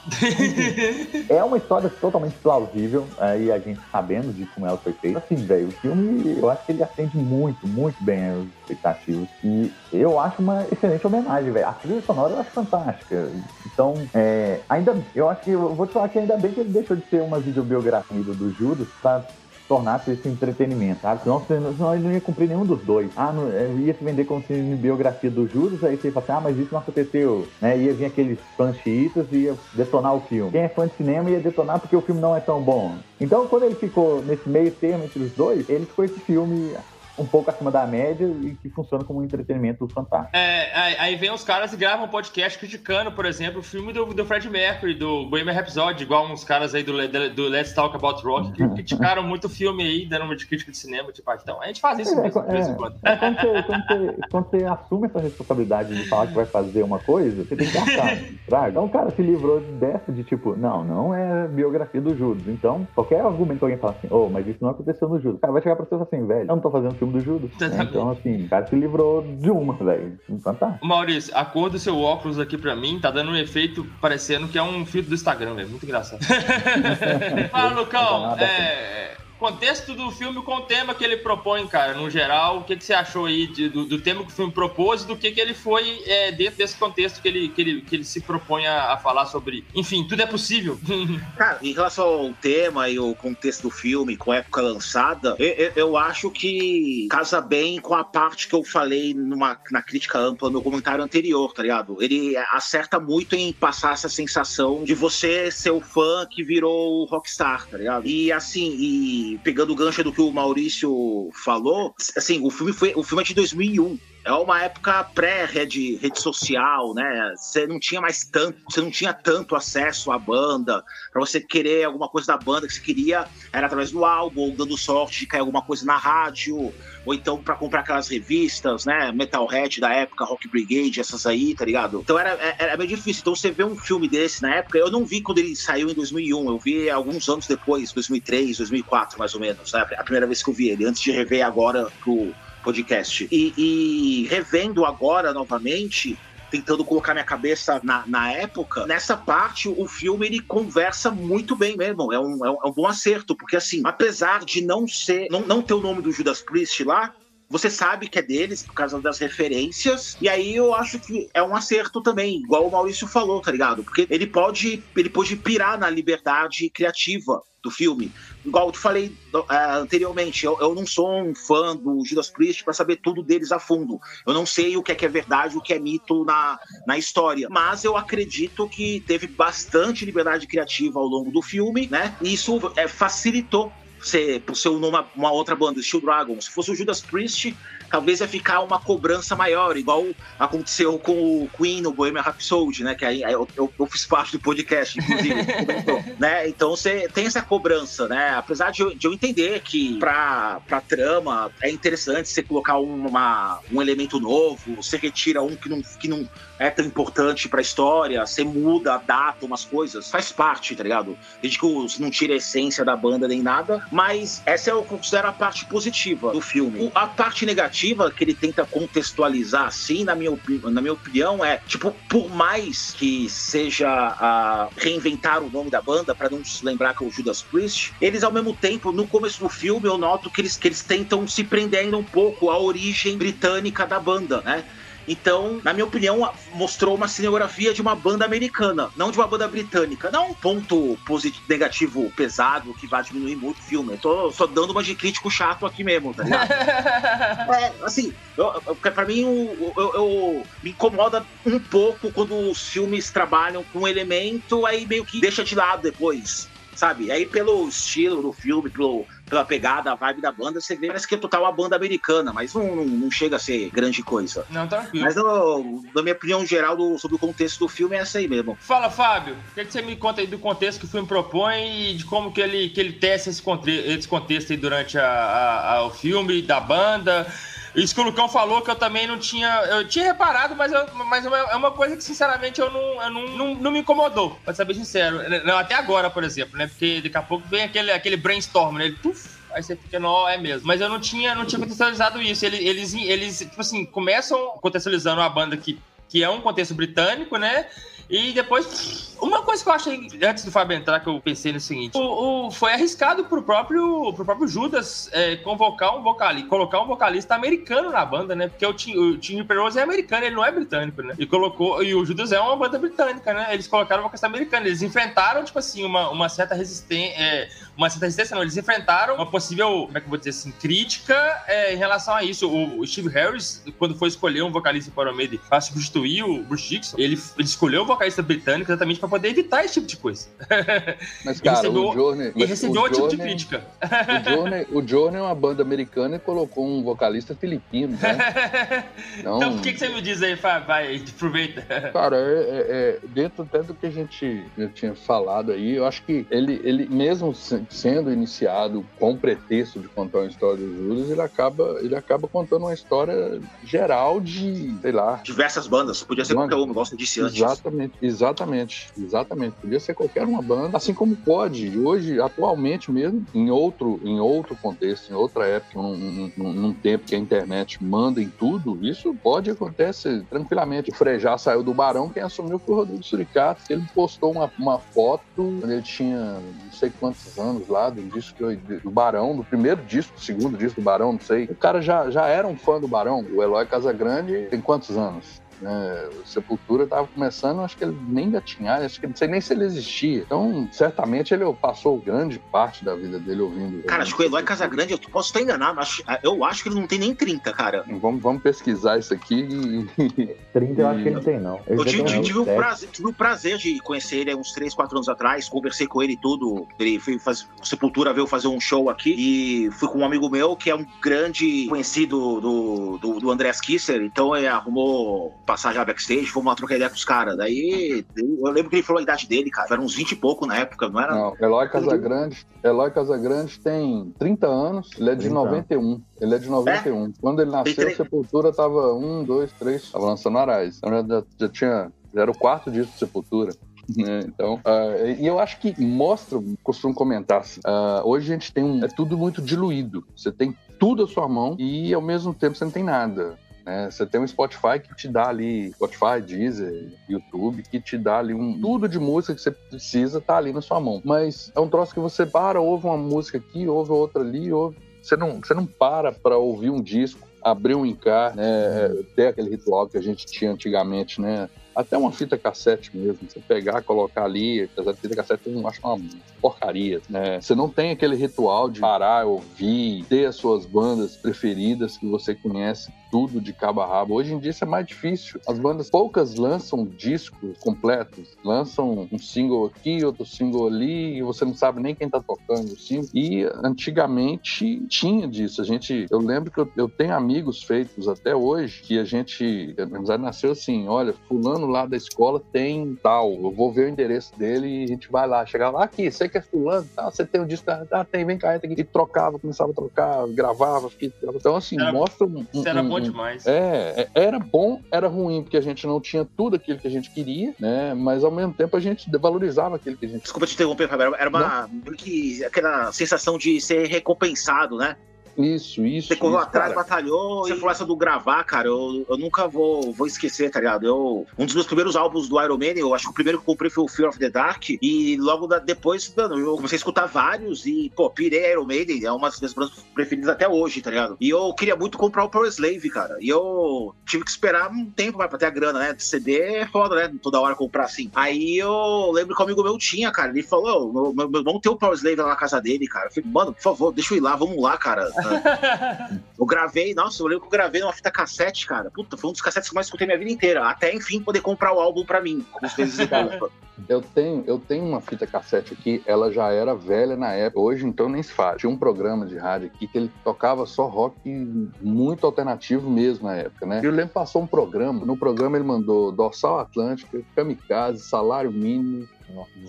S2: é uma história totalmente plausível, aí a gente sabendo de como ela foi feita. Assim, velho, o filme, eu acho que ele atende muito, muito bem as expectativas. E eu acho uma excelente homenagem, velho. A trilha sonora eu acho fantástica. Então, é, ainda, eu acho que, eu vou te falar que ainda bem que ele deixou de ser uma videobiografia do Judas pra tornasse esse entretenimento, sabe? Senão, senão ele não ia cumprir nenhum dos dois. Ah, não, ia se vender como se biografia do Judas, aí você ia falar assim, ah, mas isso não aconteceu, né? Ia vir aqueles fãs chiitas e ia detonar o filme. Quem é fã de cinema ia detonar porque o filme não é tão bom. Então, quando ele ficou nesse meio termo entre os dois, ele ficou esse filme um pouco acima da média e que funciona como um entretenimento fantástico.
S1: É, aí vem os caras e gravam um podcast criticando, por exemplo, o filme do, do Fred Mercury, do Bohemian Rhapsody, igual uns caras aí do, do Let's Talk About Rock, que criticaram muito o filme aí, dando uma de crítica de cinema, tipo, ah, então, a gente faz isso é, mesmo, é, de vez em quando.
S2: É, quando, você, quando, você, quando, você, assume essa responsabilidade de falar que vai fazer uma coisa, você tem que achar, sabe? Então o cara se livrou dessa de tipo, não, não é biografia do Judas, então qualquer argumento que alguém fala assim, oh, mas isso não aconteceu no Judas, o cara vai chegar pra você e falar assim, velho, eu não tô fazendo filme do Judas, então, assim, o cara se livrou de uma, velho. Fantástico.
S1: Maurício, a cor do seu óculos aqui pra mim tá dando um efeito parecendo que é um filtro do Instagram, velho. Muito engraçado. Fala, Lucão. É, contexto do filme com o tema que ele propõe, cara, no geral, o que, que você achou aí de, do, do, tema que o filme propôs e do que, que ele foi é, dentro desse contexto que ele, que ele, que ele se propõe a, a falar sobre. Enfim, tudo é possível.
S5: cara, em relação ao tema e o contexto do filme, com a época lançada, eu, eu acho que casa bem com a parte que eu falei numa, na crítica ampla no comentário anterior, tá ligado? Ele acerta muito em passar essa sensação de você ser o fã que virou rockstar, tá ligado? E assim, e pegando o gancho do que o Maurício falou, assim, o filme foi o filme é de 2001 é uma época pré-rede rede social, né? Você não tinha mais tanto, você não tinha tanto acesso à banda. Para você querer alguma coisa da banda que você queria, era através do álbum, ou dando sorte de cair alguma coisa na rádio, ou então para comprar aquelas revistas, né? Metalhead da época, Rock Brigade, essas aí, tá ligado? Então era, é, era meio difícil. Então você vê um filme desse na época, eu não vi quando ele saiu em 2001, eu vi alguns anos depois, 2003, 2004, mais ou menos, né? A primeira vez que eu vi ele, antes de rever agora pro podcast. E, e revendo agora novamente, tentando colocar minha cabeça na, na época, nessa parte o filme ele conversa muito bem mesmo. É um, é um, é um bom acerto, porque assim, apesar de não ser, não, não ter o nome do Judas Priest lá, você sabe que é deles por causa das referências. E aí eu acho que é um acerto também, igual o Maurício falou, tá ligado? Porque ele pode, ele pode pirar na liberdade criativa do filme. Igual eu te falei uh, anteriormente, eu, eu, não sou um fã do Judas Priest para saber tudo deles a fundo. Eu não sei o que é, que é verdade, o que é mito na, na história. Mas eu acredito que teve bastante liberdade criativa ao longo do filme, né? E isso é, facilitou ser, por ser uma, uma outra banda, Steel Dragon. Se fosse o Judas Priest, talvez ia ficar uma cobrança maior, igual aconteceu com o Queen no Bohemian Rhapsody, né? Que aí eu, eu, eu fiz parte do podcast, inclusive. né? Então você tem essa cobrança, né? Apesar de eu, de eu entender que pra, pra trama é interessante você colocar uma, um elemento novo, você retira um que não, que não é tão importante pra história, você muda a data, umas coisas, faz parte, tá ligado? Desde que não tira a essência da banda nem nada, mas essa eu considero a parte positiva do filme. a parte negativa que ele tenta contextualizar, assim, na minha, na minha opinião, é, tipo, por mais que seja a reinventar o nome da banda, para não se lembrar que é o Judas Priest, eles, ao mesmo tempo, no começo do filme, eu noto que eles, que eles tentam se prender ainda um pouco à origem britânica da banda, né? Então, na minha opinião, mostrou uma cinegrafia de uma banda americana, não de uma banda britânica. Não um ponto positivo, negativo pesado que vai diminuir muito o filme. Eu tô só dando uma de crítico chato aqui mesmo, tá ligado? é, assim, eu, eu, pra mim, eu, eu, me incomoda um pouco quando os filmes trabalham com um elemento, aí meio que deixa de lado depois sabe? Aí pelo estilo do filme, pelo, pela pegada, a vibe da banda, você vê, parece que é total uma banda americana, mas não, não, não chega a ser grande coisa.
S1: Não, tranquilo.
S5: Mas no, na minha opinião geral do, sobre o contexto do filme é essa aí mesmo.
S1: Fala, Fábio, o que, que, você me conta aí do contexto que o filme propõe e de como que ele, que ele testa esse, esse contexto aí durante a, a, a, o filme, da banda... Isso que o Lucão falou que eu também não tinha. Eu tinha reparado, mas, eu, mas é uma coisa que, sinceramente, eu não, eu não, não, não me incomodou, pra ser bem sincero. Não, até agora, por exemplo, né? Porque daqui a pouco vem aquele, aquele brainstorm, né? Ele, puf, aí você fica, não, é mesmo. Mas eu não tinha, não tinha contextualizado isso. Eles, eles, eles, tipo assim, começam contextualizando a banda que, que é um contexto britânico, né? E depois, uma coisa que eu achei, antes do Fábio entrar, que eu pensei no seguinte: o, o foi arriscado pro próprio, pro próprio Judas é, convocar um vocalista, colocar um vocalista americano na banda, né? Porque o Tim, o Tim Rose é americano, ele não é britânico, né? E colocou, e o Judas é uma banda britânica, né? Eles colocaram um vocalista americano, eles enfrentaram, tipo assim, uma, uma certa resistência, é, uma certa resistência, não, eles enfrentaram uma possível, como é que eu vou dizer assim, crítica é, em relação a isso. O, Steve Harris, quando foi escolher um vocalista para o meio para substituir o Bruce Dixon, ele, ele escolheu o vocalista britânico exatamente para poder evitar esse tipo de coisa.
S3: Mas, cara, e recebeu, o Journey...
S1: E recebeu outro tipo de crítica.
S3: O Journey, o Journey é uma banda americana e colocou um vocalista filipino,
S1: né? Então, então o que, que você me diz aí, Fábio? Vai, aproveita.
S3: Cara, é, é, é, dentro até do que a gente já tinha falado aí, eu acho que ele, ele mesmo sendo iniciado com o pretexto de contar uma história dos Judas, ele acaba, ele acaba contando uma história geral de, sei lá...
S5: Diversas bandas, podia ser qualquer uma, gosto disse antes.
S3: Exatamente, exatamente, exatamente. Podia ser qualquer uma banda, assim como pode, hoje, atualmente mesmo, em outro, em outro contexto, em outra época, num, num, num tempo que a internet manda em tudo, isso pode acontecer tranquilamente. O Frejá saiu do Barão, quem assumiu foi o Rodrigo Suricato, ele postou uma, uma foto quando ele tinha não sei quantos anos lá, do disco do Barão, do primeiro disco, do segundo disco do Barão, não sei. O cara já, já era um fã do Barão. O Eloy Casagrande tem quantos anos? Né? Sepultura estava começando, acho que ele nem gatinhar, acho que não sei nem se ele existia. Então, certamente ele passou grande parte da vida dele ouvindo.
S5: Cara, acho que o Eloy Casagrande, eu posso estar enganado, mas eu acho que ele não tem nem 30, cara.
S3: Vamos, vamos pesquisar isso aqui.
S2: 30 eu acho que ele não tem, não.
S5: Ele eu tive, tive, tive, o prazer, tive o prazer de conhecer ele uns 3, 4 anos atrás, conversei com ele e tudo. Ele foi fazer, Sepultura veio fazer um show aqui e fui com um amigo meu que é um grande conhecido do, do, do André Kisser, então ele arrumou passar já backstage, fomos lá trocar ideia com os caras. Daí, eu lembro que ele falou a idade dele, cara. Era uns 20 e pouco na época, não era? Não,
S3: Eloy Casagrande, Eloy Casagrande tem 30 anos, ele é de 91. Ele é de 91. É? Quando ele nasceu, a Sepultura tava 1, 2, 3, tava lançando Arais. Então já, já tinha. Já era o quarto disco de Sepultura. Né? Então, uh, e eu acho que mostra, costumo comentar, uh, hoje a gente tem um. É tudo muito diluído. Você tem tudo à sua mão e ao mesmo tempo você não tem nada. Né? Você tem um Spotify que te dá ali, Spotify, Deezer, YouTube, que te dá ali um tudo de música que você precisa tá ali na sua mão. Mas é um troço que você para, ouve uma música aqui, ouve outra ali, ouve... Você não, você não para para ouvir um disco, abrir um encar, né? Ter aquele ritual que a gente tinha antigamente, né? até uma fita cassete mesmo, você pegar, colocar ali, de fita cassete eu acho uma porcaria, né? Você não tem aquele ritual de parar, ouvir, ter as suas bandas preferidas que você conhece tudo de cabo a rabo. Hoje em dia isso é mais difícil. As bandas poucas lançam discos completos, lançam um single aqui, outro single ali, e você não sabe nem quem tá tocando o single. E antigamente tinha disso. A gente, eu lembro que eu, eu tenho amigos feitos até hoje que a gente, a amizade nasceu assim, olha, fulano lá da escola tem tal, eu vou ver o endereço dele e a gente vai lá, chegar lá aqui, você que é fulano, tá, você tem um disco, ah, tem, vem cá, tem aqui. E trocava, começava a trocar, gravava, então assim,
S1: era,
S3: mostra um,
S1: Isso era bom demais.
S3: É, era bom, era ruim, porque a gente não tinha tudo aquilo que a gente queria, né? Mas ao mesmo tempo a gente valorizava aquilo que a gente
S5: Desculpa te interromper, Fábio. Era uma. Que, aquela sensação de ser recompensado, né?
S3: Isso, isso.
S5: Você correu
S3: isso,
S5: atrás,
S3: cara.
S5: batalhou. Você falou essa do gravar, cara. Eu, eu nunca vou, vou esquecer, tá ligado? Eu, um dos meus primeiros álbuns do Iron Man, eu acho que o primeiro que eu comprei foi o Fear of the Dark. E logo da- depois, mano, eu comecei a escutar vários. E, pô, pirei Iron Maiden. É uma das minhas bandas preferidas até hoje, tá ligado? E eu queria muito comprar o Power Slave, cara. E eu tive que esperar um tempo mais pra ter a grana, né? De CD é foda, né? Toda hora comprar assim. Aí eu lembro que um amigo meu tinha, cara. Ele falou: "Ô, meu, meu, meu irmão tem o Power Slave lá na casa dele, cara. Eu falei, mano, por favor, deixa eu ir lá, vamos lá, cara. Eu gravei, nossa, eu lembro que eu gravei numa fita cassete, cara. Puta, foi um dos cassetes que eu mais escutei minha vida inteira. Até, enfim, poder comprar o álbum pra mim.
S3: Eu tenho, eu tenho uma fita cassete aqui, ela já era velha na época, hoje então nem se faz. Tinha um programa de rádio aqui que ele tocava só rock muito alternativo mesmo na época, né? E eu lembro que passou um programa, no programa ele mandou Dorsal Atlântica, Kamikaze, Salário Mínimo,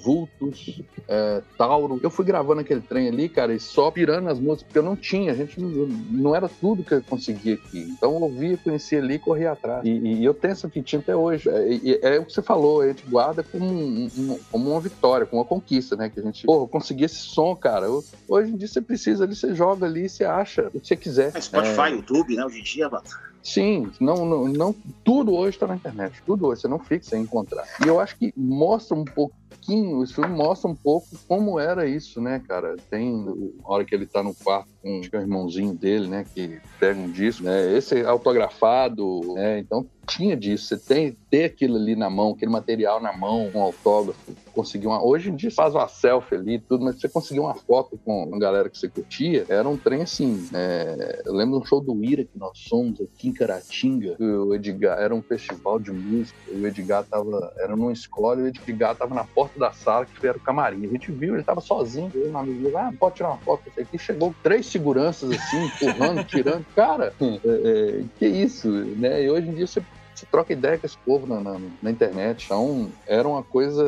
S3: Vultos, é, Tauro. Eu fui gravando aquele trem ali, cara, e só pirando as músicas, porque eu não tinha, a gente não, não era tudo que eu conseguia aqui. Então eu ouvia, conhecia ali e corria atrás. E, e eu tenho essa fitinha até hoje. É, e- é o que você falou, a gente guarda como, um- um- como uma vitória, como uma conquista, né? Que a gente, pô, eu consegui esse som, cara. Eu- hoje em dia você precisa ali, você joga ali, você acha o que você quiser.
S5: É, Spotify, YouTube, né? Hoje em dia, mano.
S3: Sim, não, não, não tudo hoje está na internet, tudo hoje, você não fica sem encontrar. E eu acho que mostra um pouquinho, filme mostra um pouco como era isso, né, cara? Tem a hora que ele tá no quarto com o irmãozinho dele, né, que pega um disco, né, esse autografado, né, então tinha disso, você tem ter aquilo ali na mão, aquele material na mão, um autógrafo, conseguir uma. Hoje em dia faz uma selfie ali e tudo, mas você conseguir uma foto com a galera que você curtia, era um trem assim. é, Eu lembro de um show do Ira que nós somos aqui em Caratinga, que o Edgar era um festival de música, o Edgar tava. Era numa escola e o Edgar tava na porta da sala, que era o camarim. A gente viu, ele tava sozinho, eu um amigo ah, pode tirar uma foto aqui. Chegou três seguranças assim, empurrando, tirando. Cara, é, é, que isso, né? E hoje em dia você você troca ideia com esse povo na, na, na internet. Então, era uma coisa.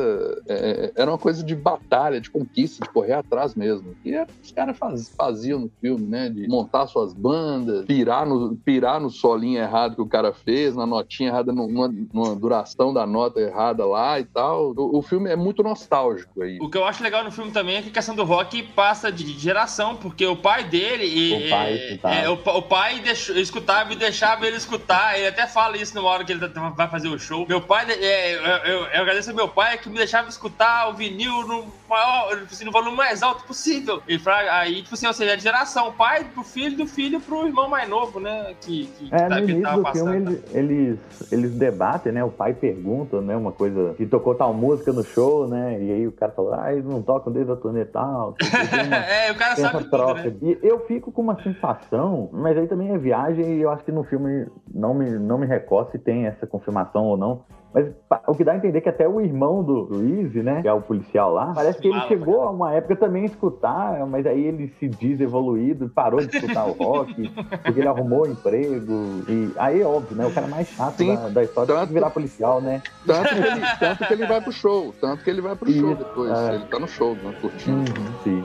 S3: é, era uma coisa de batalha, de conquista, de correr atrás mesmo. E era que os caras faz- faziam no filme, né? De montar suas bandas, pirar no, pirar no solinho errado que o cara fez, na notinha errada, no- numa, numa duração da nota errada lá e tal. O, o filme é muito nostálgico aí.
S1: O que eu acho legal no filme também é que a questão do rock passa de geração, porque o pai dele. e-
S2: O pai
S1: é,
S2: escutava.
S1: é, o, o pai deixou- escutava e deixava ele escutar. Ele até fala isso numa hora que ele tá- vai fazer o show. Meu pai, é, eu, eu- agradeço ao meu pai que me deixava escutar o vinil no maior, assim, no volume mais alto possível. Ele fala, aí, tipo assim, ou seja, é de geração, o pai pro filho, do filho pro irmão mais novo, né? Que, que,
S2: É,
S1: que
S2: no início do
S1: passando.
S2: filme eles, eles, eles debatem, né? O pai pergunta, né? Uma coisa que tocou tal música no show, né? E aí o cara fala, ah, eles não tocam desde a turnê e tal. Uma-
S1: é, o cara sabe tudo,
S2: troca.
S1: né?
S2: E eu fico com uma sensação, mas aí também é viagem e eu acho que no filme não me, não me recordo se tem essa confirmação ou não. Mas o que dá a entender é que até o irmão do, Easy, né? Que é o policial lá, parece que ele
S1: Mala,
S2: chegou a uma época também a escutar, mas aí ele se diz evoluído, parou de escutar o rock, porque ele arrumou emprego. E aí é óbvio, né? O cara mais chato
S3: Sim,
S2: da, da história tem
S3: tanto-
S2: que virar policial, né?
S3: Tanto que, ele, tanto que ele vai pro show, tanto que ele vai pro show depois.
S2: é.
S3: Ele tá no show, né, curtindo.
S2: Uhum, sim.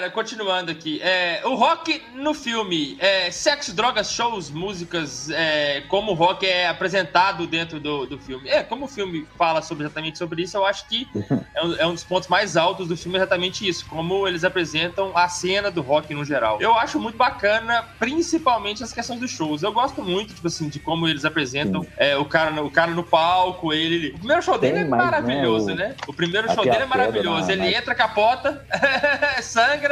S1: Galera, continuando aqui. É, o rock no filme, é, sexo, drogas, shows, músicas, é, como o rock é apresentado dentro do, do filme. É, como o filme fala sobre, exatamente sobre isso, eu acho que é um, é um dos pontos mais altos do filme, exatamente isso. Como eles apresentam a cena do rock no geral. Eu acho muito bacana, principalmente as questões dos shows. Eu gosto muito, tipo assim, de como eles apresentam é, o, cara, no- o cara no palco, ele. O primeiro show dele
S2: Tem
S1: é
S2: mais, né,
S1: maravilhoso,
S2: o-
S1: né? O primeiro show dele é maravilhoso.
S2: na-
S1: ele
S2: na-
S1: entra, capota, sangra,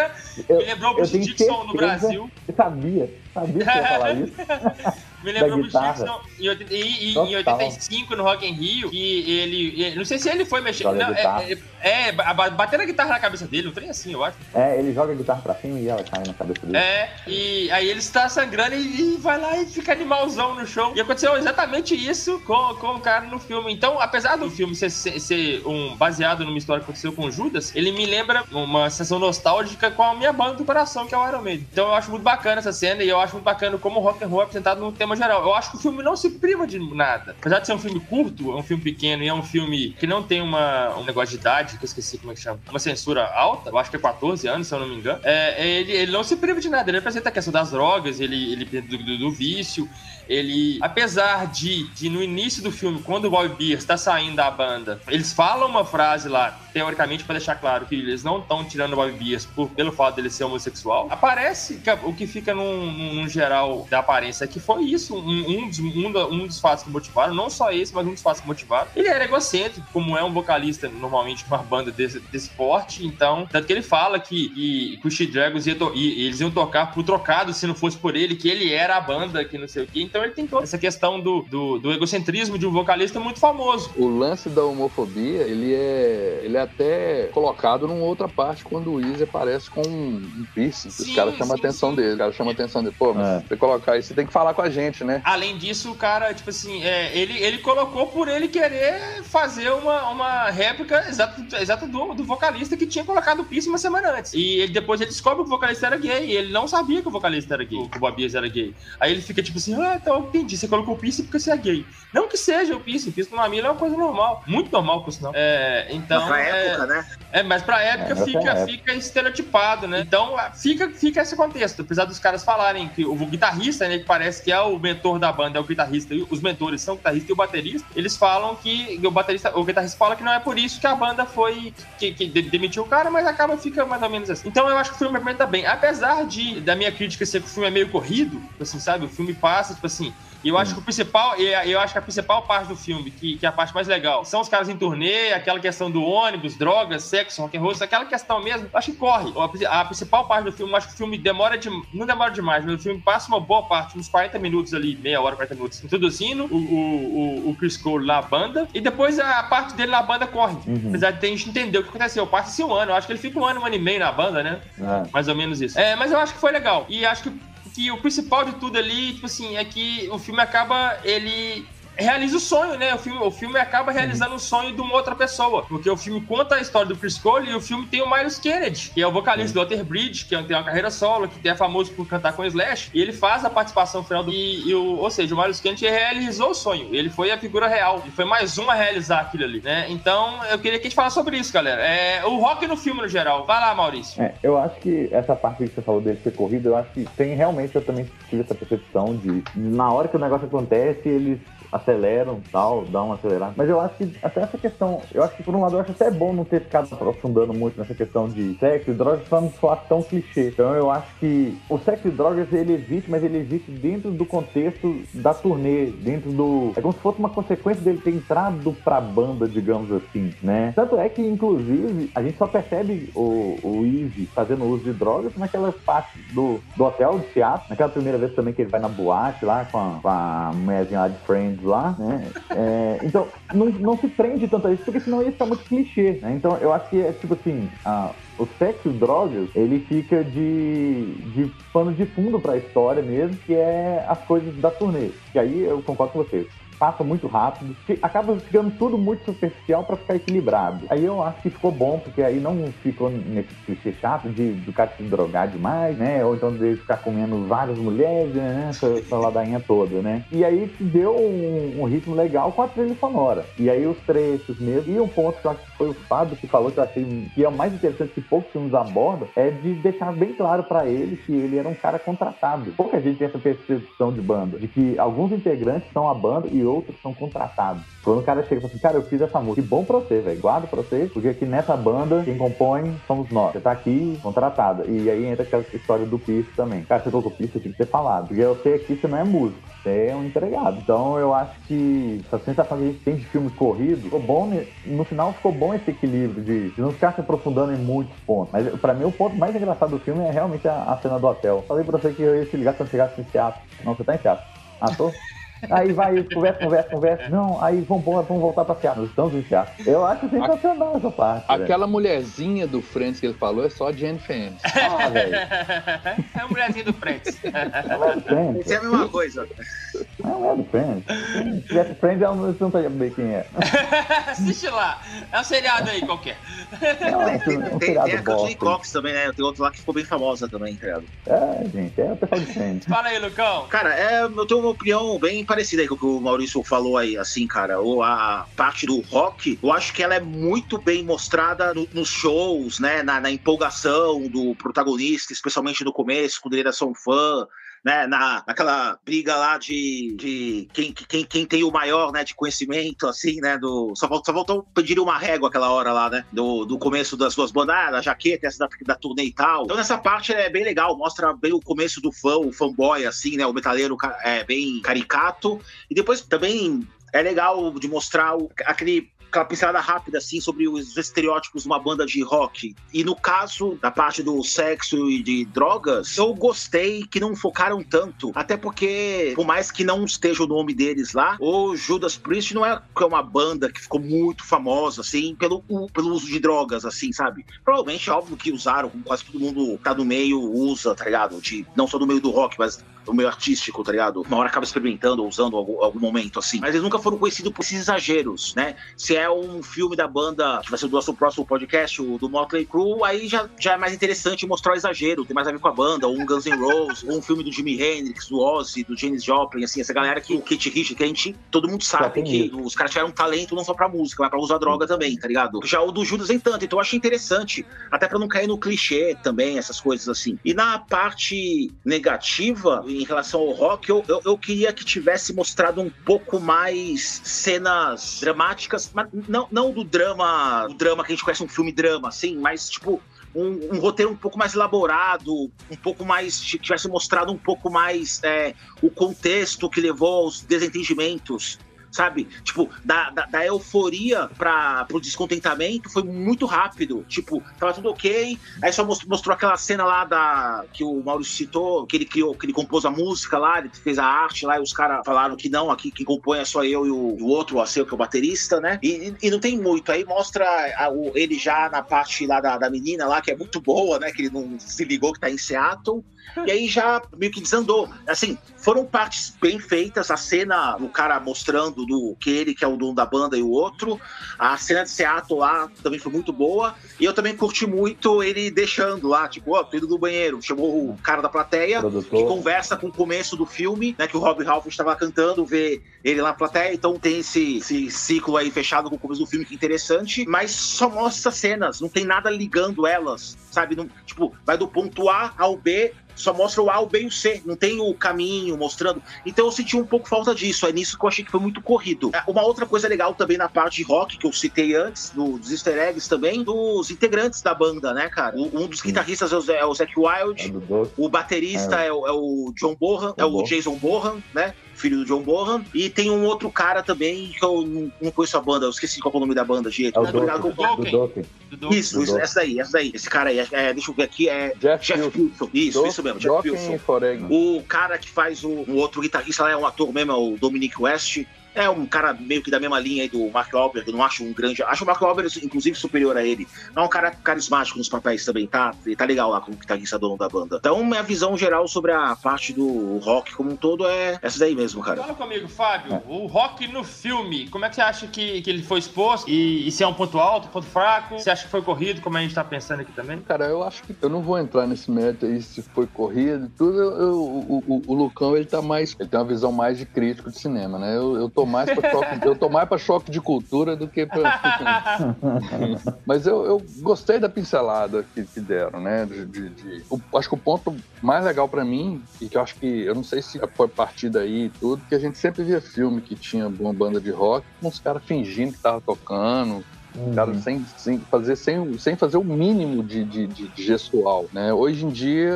S2: Eu-
S1: me lembrou o Bruce Dixon no Brasil.
S2: Eu sabia, sabia que ia falar isso.
S1: Me lembrou
S2: Da
S1: o Bruce
S2: guitarra.
S1: Dixon em, e- e- em
S2: Total.
S1: 85 no Rock in Rio, que ele. ele- Não sei se ele foi mexer.
S2: Joga
S1: Não, é, é, é, ba- bater a guitarra na cabeça dele, um trem assim, eu acho.
S2: É, ele joga a guitarra pra cima e ela cai na cabeça dele.
S1: É, e aí ele está sangrando e, e vai lá e fica animalzão no show. E aconteceu exatamente isso com, com o cara no filme. Então, apesar do filme ser, ser, ser um, baseado numa história que aconteceu com o Judas, ele me lembra uma sensação nostálgica com a minha banda do coração, que é o Iron Maiden. Então eu acho muito bacana essa cena e eu acho muito bacana como o rock and roll é apresentado no tema geral. Eu acho que o filme não se priva de nada. Apesar de ser um filme curto, é um filme pequeno e é um filme que não tem uma, um negócio de idade, que eu esqueci como é que chama, uma censura alta, eu acho que é 14 anos, se eu não me engano. É, ele, ele não se priva de nada, ele apresenta a questão das drogas, ele, ele do, do, do vício, ele, apesar de, de no início do filme, quando o Bob Beers está saindo da banda, eles falam uma frase lá, teoricamente, para deixar claro que eles não estão tirando o Bob Beers por, pelo fato dele ser homossexual. Aparece que o que fica num, num, geral da aparência é que foi isso, um, um, dos, um, um dos fatos que motivaram, não só esse, mas um dos fatos que motivaram. Ele era egocêntrico, como é um vocalista normalmente de uma banda desse, desse porte, então, tanto que ele fala que, que, que o She Dragons ia e, eles iam tocar por trocado se não fosse por ele, que ele era a banda, que não sei o quê. Então ele tem toda essa questão do, do, do egocentrismo de um vocalista muito famoso.
S3: O lance da homofobia, ele é, ele é até colocado numa outra parte quando o Easy aparece com um piercing.
S1: Sim,
S3: os caras chamam a atenção
S1: sim.
S3: dele. Os caras chamam a atenção dele. Pô, mas
S2: É.
S3: você colocar isso, você tem que falar com a gente, né?
S1: Além disso, o cara, tipo assim, é, ele, ele colocou por ele querer fazer uma, uma réplica exata, exata do, do vocalista que tinha colocado o piercing uma semana antes. E ele, depois ele descobre que o vocalista era gay. E ele não sabia que o vocalista era gay, que o Bobias era gay. Aí ele fica tipo assim, ah, então eu entendi, você colocou o piercing porque você é gay. Não que seja o piercing, piercing no mamilo é uma coisa normal. Muito normal, por sinal. É, então...
S5: Mas época, né?
S1: é, mas pra época
S2: É,
S1: fica,
S2: época.
S1: fica estereotipado, né? Então ah, fica, fica esse contexto. Apesar dos caras falarem que o guitarrista, né, que parece que é o mentor da banda, é o guitarrista, e os mentores são o guitarrista e o baterista, eles falam que o baterista, o guitarrista fala que não é por isso que a banda foi que, que de- demitiu o cara, mas acaba fica mais ou menos assim. Então eu acho que o filme apresenta bem. Apesar de da minha crítica ser que o filme é meio corrido, assim, sabe? O filme passa, tipo assim, e eu acho que o principal, eu acho que a principal parte do filme, que, que é a parte mais legal, são os caras em turnê, aquela questão do ônibus, drogas, sexo, rock and roll, aquela questão mesmo, acho que corre. A, principal parte do filme, acho que o filme demora de, não demora demais, mas o filme passa uma boa parte, uns 40 minutos ali, meia hora, 40 minutos, introduzindo o, o, o, Chris Cole na banda, e depois a parte dele na banda corre.
S2: Uhum.
S1: Apesar de a gente entender o que aconteceu. Passa-se um ano, eu acho que ele fica um ano, um ano e meio na banda, né?
S2: É.
S1: Mais ou menos isso. É, mas eu acho que foi legal. E acho que, que o principal de tudo ali, tipo assim, é que o filme acaba, ele realiza o sonho, né? O filme, o filme acaba realizando o sonho de uma outra pessoa. Porque o filme conta a história do Chris Cole e o filme tem o Miles Kennedy, que é o vocalista do Alter Bridge, que tem uma carreira solo, que é famoso por cantar com o Slash. E ele faz a participação final do. E, e o, ou seja, o Miles Kennedy realizou o sonho. Ele foi a figura real. Ele foi mais um a realizar aquilo ali, né? Então, eu queria que a gente falasse sobre isso, galera. É, o rock no filme, no geral. Vai lá, Maurício.
S2: É, eu acho que essa parte que você falou dele ser corrido, eu acho que tem realmente, eu também tive essa percepção de na hora que o negócio acontece, eles aceleram tal, dão uma acelerada. Mas eu acho que até essa questão, eu acho que por um lado eu acho até bom não ter ficado aprofundando muito nessa questão de sexo e drogas pra não soar tão clichê. Então eu acho que o sexo e drogas ele existe, mas ele existe dentro do contexto da turnê, dentro do. É como se fosse uma consequência dele ter entrado pra banda, digamos assim, né? Tanto é que, inclusive, a gente só percebe o, o Easy fazendo uso de drogas naquela parte do, do hotel de teatro, naquela primeira vez também que ele vai na boate lá com a, com a mulherzinha lá de Friends lá, né? É, então, não, não se prende tanto a isso, porque senão ia ficar muito clichê, né? Então, eu acho que é tipo assim, a, o sexo e drogas, ele fica de, de pano de fundo pra história mesmo, que é as coisas da turnê. E aí eu concordo com vocês. Passa muito rápido, acaba ficando tudo muito superficial para ficar equilibrado. Aí eu acho que ficou bom, porque aí não ficou nesse clichê chato de do cara se drogar demais, né? Ou então dele ficar comendo várias mulheres, né? Essa, essa ladainha toda, né? E aí deu um, um, ritmo legal com a trilha sonora. E aí os trechos mesmo. E um ponto que eu acho que foi o Fábio que falou que eu achei que é o mais interessante que poucos filmes abordam é de deixar bem claro para ele que ele era um cara contratado. Pouca gente tem essa percepção de banda, de que alguns integrantes são a banda e outros são contratados. Quando o cara chega e fala assim, cara, eu fiz essa música, que bom pra você, velho, guarda pra você, porque aqui nessa banda, quem compõe somos nós. Você tá aqui contratada. E aí entra aquela história do piso também. Cara, você tocou piso, tem que ter falado. Porque você aqui, você não é músico, você é um entregado. Então eu acho que essa sensação que a gente tem de filme corrido, ficou bom, no final ficou bom esse equilíbrio de, de não ficar se aprofundando em muitos pontos. Mas pra mim o ponto mais engraçado do filme é realmente a, a cena do hotel. Falei pra você que eu ia te ligar quando chegasse em teatro. Não, você tá em teatro. Ah, tô? Aí vai, conversa, conversa, conversa. Não, aí vamos, vamos voltar pra Seattle. Estamos em Seattle. Eu acho sensacional essa parte.
S3: Aquela velho. mulherzinha do Friends que ele falou é só Jennifer Aniston.
S1: Ah, velho. É a mulherzinha do Friends. É
S5: a Friends. Isso é a mesma coisa.
S2: Não é do Friends. Se tivesse Friends, eu não sabia bem quem é.
S1: Assiste lá. É um seriado aí qualquer.
S5: Não, é um, tem, um tem, tem a Courtney Cox também, né? Tem outro lá que ficou bem famosa também,
S2: criado. É, gente, é o pessoal de Friends.
S1: Fala aí, Lucão.
S5: Cara, é, eu tenho uma opinião bem parecida aí com o que o Maurício falou aí, assim, cara. Ou a parte do rock, eu acho que ela é muito bem mostrada no, nos shows, né? Na, na, empolgação do protagonista, especialmente no começo, quando ele era só um fã né, na, naquela briga lá de, de quem, quem, quem tem o maior, né, de conhecimento, assim, né, do... Só, só voltou pedir uma régua aquela hora lá, né, do, do começo das duas bandas, ah, jaqueta, essa da, da turnê e tal. Então nessa parte é bem legal, mostra bem o começo do fã, o fanboy, assim, né, o metaleiro é bem caricato. E depois também é legal de mostrar o, aquele aquela pincelada rápida, assim, sobre os estereótipos de uma banda de rock. E no caso da parte do sexo e de drogas, eu gostei que não focaram tanto. Até porque, por mais que não esteja o nome deles lá, o Judas Priest não é uma banda que ficou muito famosa, assim, pelo, pelo uso de drogas, assim, sabe? Provavelmente, óbvio que usaram, como quase todo mundo tá no meio usa, tá ligado? De, não só no meio do rock, mas no meio artístico, tá ligado? Uma hora acaba experimentando ou usando algum, algum momento, assim. Mas eles nunca foram conhecidos por esses exageros, né? Se é um filme da banda, que vai ser do nosso próximo podcast, o do Motley Crue, aí já, já é mais interessante mostrar o exagero, tem mais a ver com a banda, ou um Guns N' Roses, ou um filme do Jimi Hendrix, do Ozzy, do James Joplin, assim, essa galera que o Kit Richard, que a gente, todo mundo sabe que os caras tiveram um talento não só pra música, mas pra usar droga também, tá ligado? Já o do Judas nem tanto, então eu achei interessante, até pra não cair no clichê também, essas coisas assim. E na parte negativa, em relação ao rock, eu, eu, eu queria que tivesse mostrado um pouco mais cenas dramáticas, mas não, não do drama, do drama que a gente conhece um filme drama, assim, mas tipo um, um, roteiro um pouco mais elaborado, um pouco mais. tivesse mostrado um pouco mais é, o contexto que levou aos desentendimentos sabe? Tipo, da, da, da euforia para pro descontentamento foi muito rápido. Tipo, tava tudo ok, aí só mostrou, mostrou aquela cena lá da que o Maurício citou, que ele criou, que ele compôs a música lá, ele fez a arte lá, e os caras falaram que não, aqui quem compõe é só eu e o, o outro, o Aceu, que é o baterista, né? E, e, não tem muito. Aí mostra a, o, ele já na parte lá da, da menina lá, que é muito boa, né? Que ele não se ligou que tá em Seattle. E aí já meio que desandou. Assim, foram partes bem feitas. A cena, o cara mostrando do que ele, que é o dono da banda, e o outro. A cena de Seattle lá também foi muito boa. E eu também curti muito ele deixando lá, tipo, ó, oh, indo do banheiro. Chamou o cara da plateia, Produtor. que conversa com o começo do filme, né? Que o Rob Ralph estava cantando, vê ele lá na plateia. Então tem esse, esse ciclo aí fechado com o começo do filme, que é interessante. Mas só mostra cenas, não tem nada ligando elas, sabe? Não, tipo, vai do ponto A ao B só mostra o A, o B e o C, não tem o caminho mostrando. Então eu senti um pouco falta disso, é nisso que eu achei que foi muito corrido. É, uma outra coisa legal também na parte de rock, que eu citei antes, dos easter eggs também, dos integrantes da banda, né, cara? Um dos guitarristas é o, é o Zac Wild, é o baterista é. é, o, é o John Bohan, é o Jason Bohan, né? Filho do John Bohan. E tem um outro cara também que eu não, não conheço a banda, eu esqueci qual é o nome da banda, gente. É o
S2: Dokken.
S5: Isso, isso, essa daí, essa daí. Esse cara aí, é, deixa eu ver aqui, é
S3: Jeff, Jeff Pilson.
S5: Isso, isso mesmo, Jeff Pilson. O cara que faz o, o outro guitarrista lá é um ator mesmo, é o Dominic West. É um cara meio que da mesma linha aí do Mark Wahlberg, eu não acho um grande. Acho o Mark Wahlberg, inclusive, superior a ele. É um cara carismático nos papéis também, tá? Ele tá legal lá como guitarrista dono da banda. Então, minha visão geral sobre a parte do rock como um todo é essa daí mesmo, cara.
S1: Fala comigo, Fábio. O rock no filme, como é que você acha que, que ele foi exposto? E, e se é um ponto alto, um ponto fraco? Você acha que foi corrido, como a gente tá pensando aqui também?
S3: Cara, eu acho que eu não vou entrar nesse mérito aí se foi corrido e tudo. Eu, eu- o, o- o Lucão, ele tá mais. Ele tem uma visão mais de crítico de cinema, né? Eu, eu tô mais choque, eu tô mais pra choque de cultura do que pra. Mas eu, eu gostei da pincelada que, que deram, né? De, de- de- o- acho que o ponto mais legal pra mim, e que eu acho que, eu não sei se foi a partir daí e tudo, que a gente sempre via filme que tinha uma banda de rock com os caras fingindo que tava tocando, cara, sem, sem fazer, sem, sem fazer o mínimo de, de, de- gestual, né? Hoje em dia,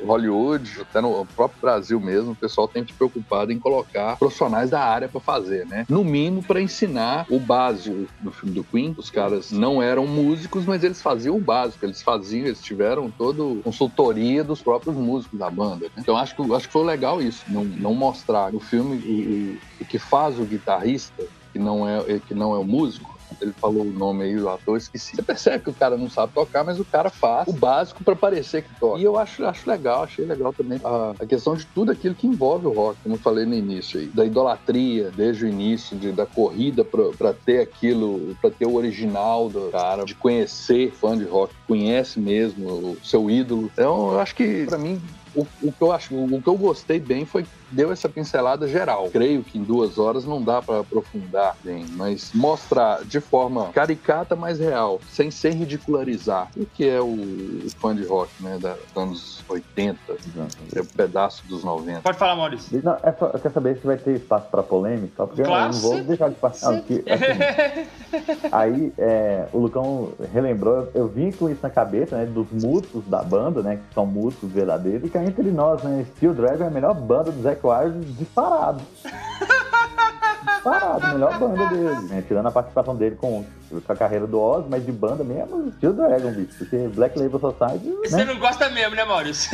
S3: Hollywood, até no próprio Brasil mesmo, o pessoal tem se preocupado em colocar profissionais da área para fazer, né? No mínimo para ensinar o básico do filme do Queen. Os caras não eram músicos, mas eles faziam o básico. Eles faziam, eles tiveram toda consultoria dos próprios músicos da banda. né? Então acho que, acho que foi legal isso, não, não mostrar no filme o, o- o que faz o guitarrista, que não é, que não é o músico, ele falou o nome aí do ator, esqueci. Você percebe que o cara não sabe tocar, mas o cara faz o básico pra parecer que toca. E eu acho, acho legal, achei legal também a, a questão de tudo aquilo que envolve o rock, como eu falei no início aí. Da idolatria, desde o início, de, da corrida pra ter aquilo, pra ter o original do cara, de conhecer fã de rock, conhece mesmo o seu ídolo. Então, eu acho que, pra mim, o, o que eu acho, o que eu gostei bem foi deu essa pincelada geral. Creio que em duas horas não dá pra aprofundar bem, mas mostrar de forma caricata, mas real, sem, sem ridicularizar o que é o, fã de rock, né, da- dos anos 80, é um pedaço dos 90.
S1: Pode falar, Maurício.
S2: Não, é só, eu quero saber se vai ter espaço pra polêmica, porque
S1: Claro,
S2: eu não vou deixar de passar. Não, assim, aí é, o Lucão relembrou, eu, eu vim com isso na cabeça, né? Dos músicos da banda, né? Que são músicos verdadeiros, e que é entre nós, né? Steel Dragon é a melhor banda do Zac Wild disparado. Disparado, a melhor banda dele, né? Tirando a participação dele com, com a carreira do Oz, mas de banda mesmo, Steel Dragon, bicho. Porque Black Label Society,
S1: Você
S2: né?
S1: não gosta mesmo, né, Maurício?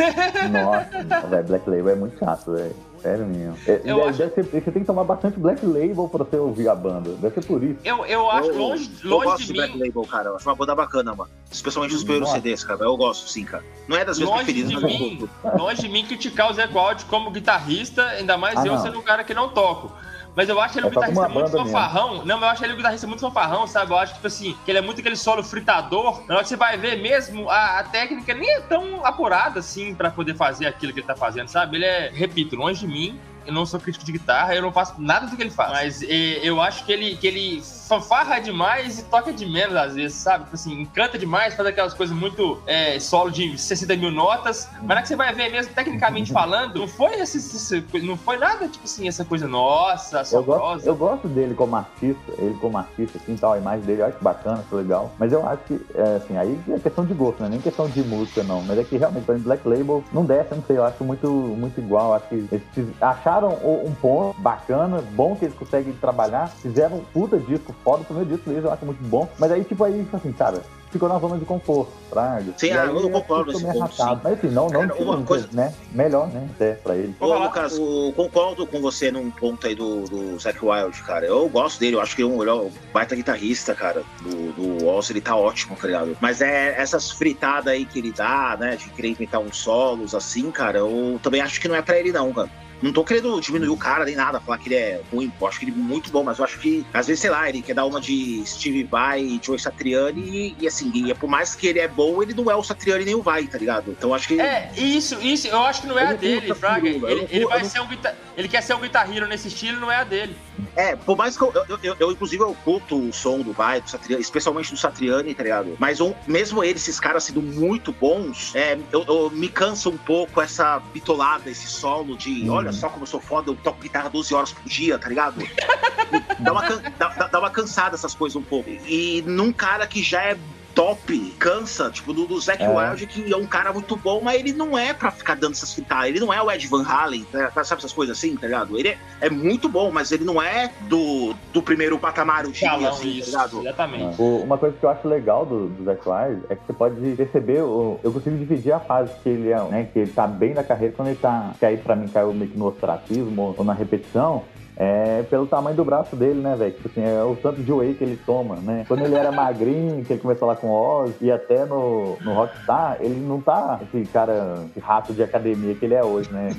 S2: Nossa, velho, Black Label é muito chato, velho. Sério mesmo. É,
S1: Eu
S2: deve-
S1: acho-
S2: deve ser- você tem que tomar bastante Black Label pra você ouvir a banda. Deve ser por isso.
S1: Eu, eu acho
S5: Eu-
S1: longe,
S5: eu
S1: longe
S5: gosto
S1: de
S5: de Black
S1: mim.
S5: Label, cara. Eu acho uma banda bacana, mano. Especialmente os primeiros. CDs, cara. Eu gosto, sim, cara. Não é das minhas
S1: Longe
S5: preferidas,
S1: de mim, longe de mim criticar o Zé Wild como guitarrista, ainda mais
S2: Ah,
S1: eu
S2: não.
S1: sendo um cara que não toco. Mas eu acho ele um
S2: É
S1: guitarrista muito
S2: banda mesmo.
S1: fanfarrão. Não, mas eu acho ele um guitarrista muito fanfarrão, sabe? Eu acho, tipo assim, que ele é muito aquele solo fritador. Na hora que você vai ver mesmo, a, a técnica nem é tão apurada assim pra poder fazer aquilo que ele tá fazendo, sabe? Ele é, repito, longe de mim. Eu não sou crítico de guitarra, eu não faço nada do que ele faz. Mas eh, eu acho que ele, que ele fanfarra demais e toca de menos às vezes, sabe? Tipo assim, encanta demais, faz aquelas coisas muito eh, solo de 60 mil notas. Mas na que você vai ver mesmo, tecnicamente falando, não foi esse, esse- não foi nada, tipo assim, essa coisa nossa,
S2: Eu gosto,
S1: assombrosa.
S2: eu gosto dele como artista, ele como artista, assim, tal, a imagem dele eu acho bacana, acho legal. Mas eu acho que, é, assim, aí é questão de gosto, não é nem questão de música, não. Mas é que realmente, pra mim, Black Label não desce, eu não sei, eu acho muito, muito igual. Acho que eles acharam um ponto bacana, bom que eles conseguem trabalhar, fizeram um puta disco foda, o primeiro disco deles eu acho muito bom. Mas aí, tipo, aí, tipo assim, cara, ficou na zona de conforto, praga.
S5: Sim, ah,
S2: aí,
S5: eu concordo
S2: ficou
S5: nesse
S2: meio
S5: ponto,
S2: arrastado.
S5: sim.
S2: Mas assim, não, não,
S5: Cara, uma coisa-
S2: né? Melhor, né? Até pra ele.
S5: Ô. Lucas, eu concordo com você num ponto aí do, do Zac Wild, cara. Eu gosto dele, eu acho que ele é um um baita guitarrista, cara. Do, do Oz, ele tá ótimo, tá ligado? Mas é essas fritadas aí que ele dá, né, de querer inventar uns solos assim, cara, eu também acho que não é pra ele, não, cara. Não tô querendo diminuir o cara nem nada, falar que ele é ruim. Eu acho que ele é muito bom, mas eu acho que, às vezes, sei lá, ele quer dar uma de Steve Vai e Joe Satriani e, e assim, e por mais que ele é bom, ele não é o Satriani nem o Vai, tá ligado? Então eu acho que.
S1: É, isso, isso, eu acho que não é
S5: Eu
S1: a
S5: não
S1: dele, Fraga. Ele, ele
S5: curto-
S1: vai
S5: não-
S1: ser um guitar... Ele quer ser um guitarrero nesse estilo, não é a dele.
S5: É, por mais que eu, eu, eu, eu, inclusive, eu curto o som do Vai, do Satriani, especialmente do Satriani, tá ligado? Mas um- mesmo ele, esses caras sendo muito bons, é, eu, eu- me cansa um pouco essa bitolada, esse solo de olha só como eu sou foda, eu toco guitarra 12 horas por dia, tá ligado? dá, uma, dá- dá uma cansada essas coisas um pouco. E num cara que já é top, cansa, tipo, do, do Zac
S2: É.
S5: Wild, que é um cara muito bom, mas ele não é pra ficar dando essas fritadas, ele não é o Ed Van Halen, tá- tá- sabe essas coisas assim, tá ligado? Ele é, é muito bom, mas ele não é do, do primeiro patamar, eu diria,
S1: Calão,
S5: assim, tá
S1: isso,
S5: ligado?
S1: exatamente.
S2: O- uma coisa que eu acho legal do, do Zac Wild é que você pode perceber, o- eu consigo dividir a fase que ele é, né, que ele tá bem na carreira, quando ele tá, que aí pra mim caiu meio que no ostracismo ou na repetição, é pelo tamanho do braço dele, né, velho? Tipo assim, é o tanto de whey que ele toma, né? Quando ele era magrinho, que ele começou lá com Oz, e até no, no Rockstar, ele não tá esse cara, esse rato de academia que ele é hoje, né?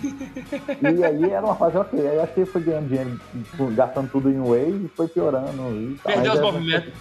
S2: E aí era uma fase ok. Aí eu acho que ele foi ganhando dinheiro, tipo, gastando tudo em whey e foi piorando. E tal.
S1: Perdeu os
S2: é-
S1: movimentos.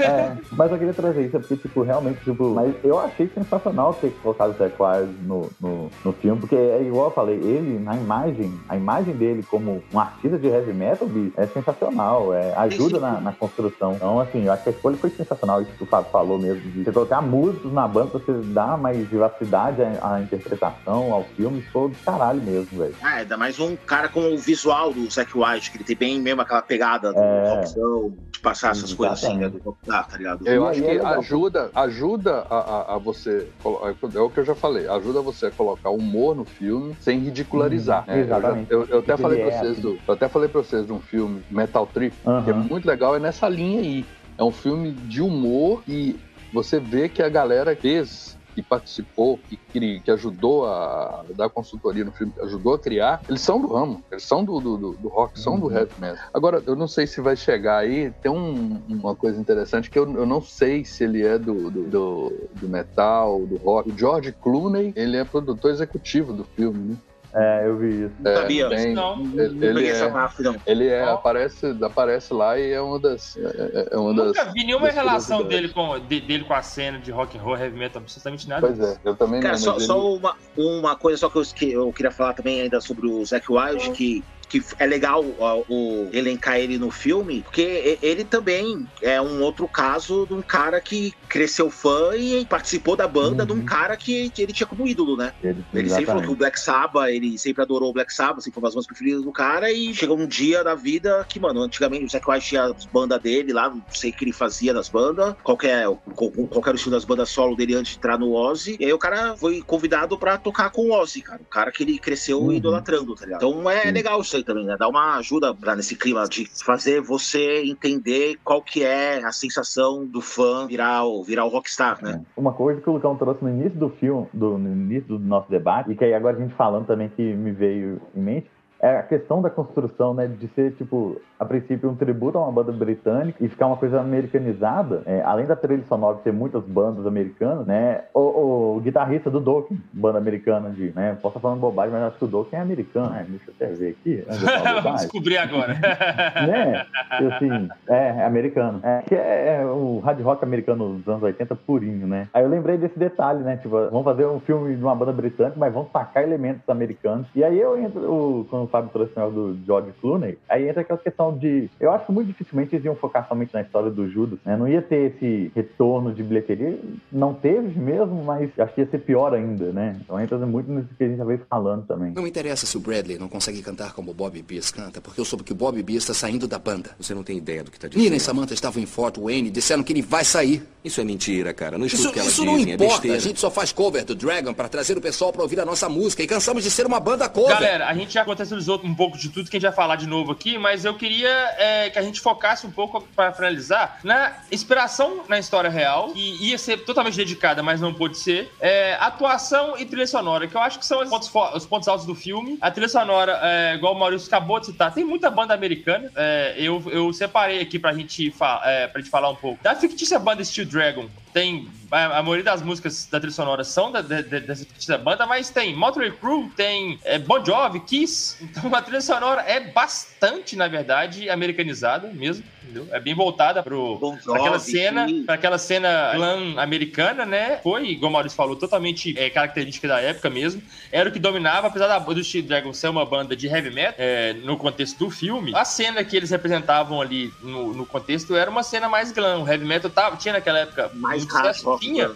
S2: é, mas eu queria trazer isso, porque, tipo, realmente, tipo, mas eu achei sensacional ter colocado o Wires no, no, no filme, porque é igual eu falei, ele, na imagem, a imagem dele como um artista de heavy metal, bicho, é sensacional, é, ajuda na, na construção. Então, assim, eu acho que a escolha foi sensacional, isso que o Fábio falou mesmo, de você colocar músicos na banda pra você dar mais vivacidade à, à interpretação, ao filme, ficou do caralho mesmo, velho.
S5: Ah, ainda mais um cara com o visual do Zack White, que ele tem bem mesmo aquela pegada do
S2: É.
S5: rockzão, passar essas coisas assim, né,
S2: Exatamente.
S5: do rockstar, tá ligado?
S3: Eu acho
S2: é
S3: que
S2: legal.
S3: ajuda, ajuda a, a, a você. colo- É o que eu já falei, ajuda você a colocar humor no filme sem ridicularizar.
S2: Uhum,
S3: né?
S2: exatamente.
S3: Eu, já- eu, eu até falei pra
S2: é
S3: vocês
S2: assim.
S3: do, eu até falei pra vocês de um filme, Metal Trip, que é muito legal, é nessa linha aí. É um filme de humor e você vê que a galera fez. Que participou, que, cri- que ajudou a dar consultoria no filme, que ajudou a criar, eles são do ramo, eles são do, do, do- do rock, são do
S2: Uhum.
S3: heavy metal. Agora, eu não sei se vai chegar aí, tem um- uma coisa interessante que eu, eu não sei se ele é do, do, do, do metal, do rock. O George Clooney, ele é produtor executivo do filme, né?
S2: É, eu vi isso.
S5: Não
S3: É,
S5: sabia.
S3: bem-
S1: Não.
S5: Não
S3: ele-
S5: peguei
S3: ele
S5: essa
S3: é-
S5: máfia, não.
S3: Ele é,
S1: Ó.
S3: aparece, aparece lá e é uma das. É, é uma
S1: Nunca
S3: das
S1: vi nenhuma
S3: das
S1: relação dele com, de- dele com a cena de rock and roll, heavy metal, absolutamente nada.
S3: Pois é, eu também
S5: Cara,
S3: não.
S5: só, só
S3: ele-
S5: uma, uma coisa só que eu, esque- eu queria falar também ainda sobre o Zack Wild, que, que é legal ó, o elencar ele no filme, porque ele também é um outro caso de um cara que cresceu fã e participou da banda de um
S2: Uhum.
S5: cara que, que ele tinha como ídolo, né?
S2: Ele,
S5: Ele sempre falou que o. Black Sabbath, ele sempre adorou o Black Sabbath, sempre foi uma das bandas preferidas do cara, e chegou um dia da vida que, mano, antigamente o Zack White tinha as bandas dele lá, não sei o que ele fazia nas bandas, qualquer, qual, qual era o estilo das bandas solo dele antes de entrar no Ozzy, e aí o cara foi convidado pra tocar com o Ozzy, cara, o cara que ele cresceu
S2: Uhum.
S5: idolatrando, tá ligado? Então é legal isso aí também, né? Dá uma ajuda pra, nesse clima de fazer você entender qual que é a sensação do fã virar o, virar o rockstar, né?
S2: Uma coisa que o Lucão trouxe no início do filme, do, no início do nosso debate, e que aí agora a gente falando também que me veio em mente, é a questão da construção, né? De ser, tipo, a princípio um tributo a uma banda britânica e ficar uma coisa americanizada. É, além da trilha sonora ter muitas bandas americanas, né? O, o guitarrista do Dokken, banda americana de, né? Posso estar falando bobagem, mas acho que o Dokken é americano. né? Deixa eu até ver aqui. falar
S1: Vamos descobrir agora.
S2: né? Assim, é, é americano. É, que é, é o hard rock americano dos anos 80 purinho, né? Aí eu lembrei desse detalhe, né? Tipo, vamos fazer um filme de uma banda britânica, mas vamos tacar elementos americanos. E aí eu entro, o, quando o Fábio trouxe o do George Clooney, aí entra aquela questão de. Eu acho que muito dificilmente eles iam focar somente na história do Judas, né? Não ia ter esse retorno de bilheteria. Não teve mesmo, mas acho que ia ser pior ainda, né? Então entra muito nisso que a gente já veio falando também.
S6: Não me interessa se o Bradley não consegue cantar como o Bob Beers canta, porque eu soube que o Bob Beers está saindo da banda.
S7: Você não tem ideia do que tá dizendo.
S6: Nina e Samantha estavam em Fort Wayne e disseram que ele vai sair.
S7: Isso é mentira, cara. Não escuta
S6: Isso,
S7: o que elas
S6: isso não
S7: dizem, é
S6: importa.
S7: besteira.
S6: a gente só faz cover do Dragon para trazer o pessoal para ouvir a nossa música e cansamos de ser uma banda cover.
S1: Galera, a gente já contextualizou um pouco de tudo que a gente vai falar de novo aqui, mas eu queria é, que a gente focasse um pouco para finalizar na inspiração na história real, que ia ser totalmente dedicada, mas não pôde ser, é, atuação e trilha sonora, que eu acho que são os pontos, os pontos altos do filme. A trilha sonora, é, igual o Maurício acabou de citar, tem muita banda americana. é, eu, eu separei aqui pra gente, fa é, pra gente falar um pouco. Da fictícia banda Steel Dragon, tem a, a maioria das músicas da trilha sonora são da, de- de- dessa banda, mas tem Motley Crue, tem é, Bon Jovi, Kiss. Então a trilha sonora é bastante, na verdade, americanizada mesmo, entendeu? É bem voltada pro
S5: Bon
S1: aquela cena, para aquela cena glam americana, né? Foi, igual o Maurício falou, totalmente é, característica da época mesmo. Era o que dominava, apesar da, do Steel Dragon ser uma banda de heavy metal, é, no contexto do filme, a cena que eles representavam ali no, no contexto era uma cena mais glam. O heavy metal tava, tinha naquela época
S5: Mais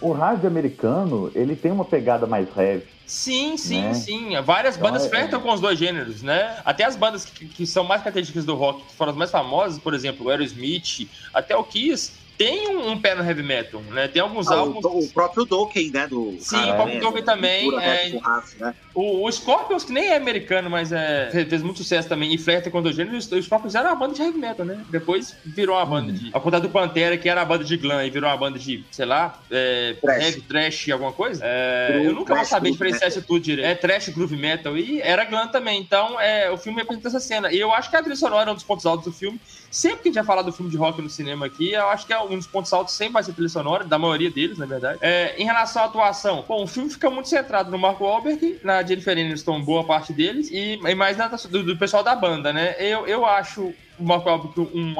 S2: O rádio americano, ele tem uma pegada mais heavy.
S1: Sim, sim,
S2: Né?
S1: sim. Várias
S2: Então,
S1: bandas
S2: é-
S1: flertam com os dois gêneros, né? Até as bandas que, que são mais características do rock, que foram as mais famosas, por exemplo, o Aerosmith, até o Kiss, tem um, um pé no heavy metal, né? Tem alguns
S5: Ah,
S1: álbuns.
S5: o, o próprio Dokken, né? Do
S1: Sim,
S5: cara,
S1: o próprio
S5: né,
S1: Dokken também, é-
S5: raça, né?
S1: O, o Scorpions, que nem é americano, mas é, fez, muito sucesso também, e flerta com o gêneros, os Scorpions era uma banda de heavy metal, né? Depois virou uma banda de. Ao contrário do Pantera, que era a banda de glam, e virou uma banda de, sei lá, é,
S5: Trash.
S1: heavy, trash, alguma coisa. É,
S5: Groove,
S1: eu nunca vou saber diferenciar isso tudo direito. É trash, groove metal, e era glam também. Então, é, o filme representa essa cena. E eu acho que a trilha sonora é um dos pontos altos do filme. Sempre que a gente vai falar do filme de rock no cinema aqui, eu acho que é um dos pontos altos sempre vai ser trilha sonora, da maioria deles, na verdade. É, em relação à atuação, bom, o filme fica muito centrado no Marco Wahlberg, na Jennifer Aniston, boa parte deles, e, e mais na, do, do pessoal da banda, né? Eu, eu acho o Marco Wahlberg um,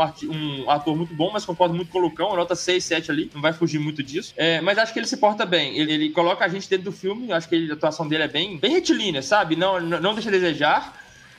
S1: um ator muito bom, mas concordo muito com o Lucão, nota 6, 7 ali, não vai fugir muito disso. É, mas acho que ele se porta bem, ele, ele coloca a gente dentro do filme, acho que ele- a atuação dele é bem, bem retilínea, sabe? Não, não não deixa a desejar.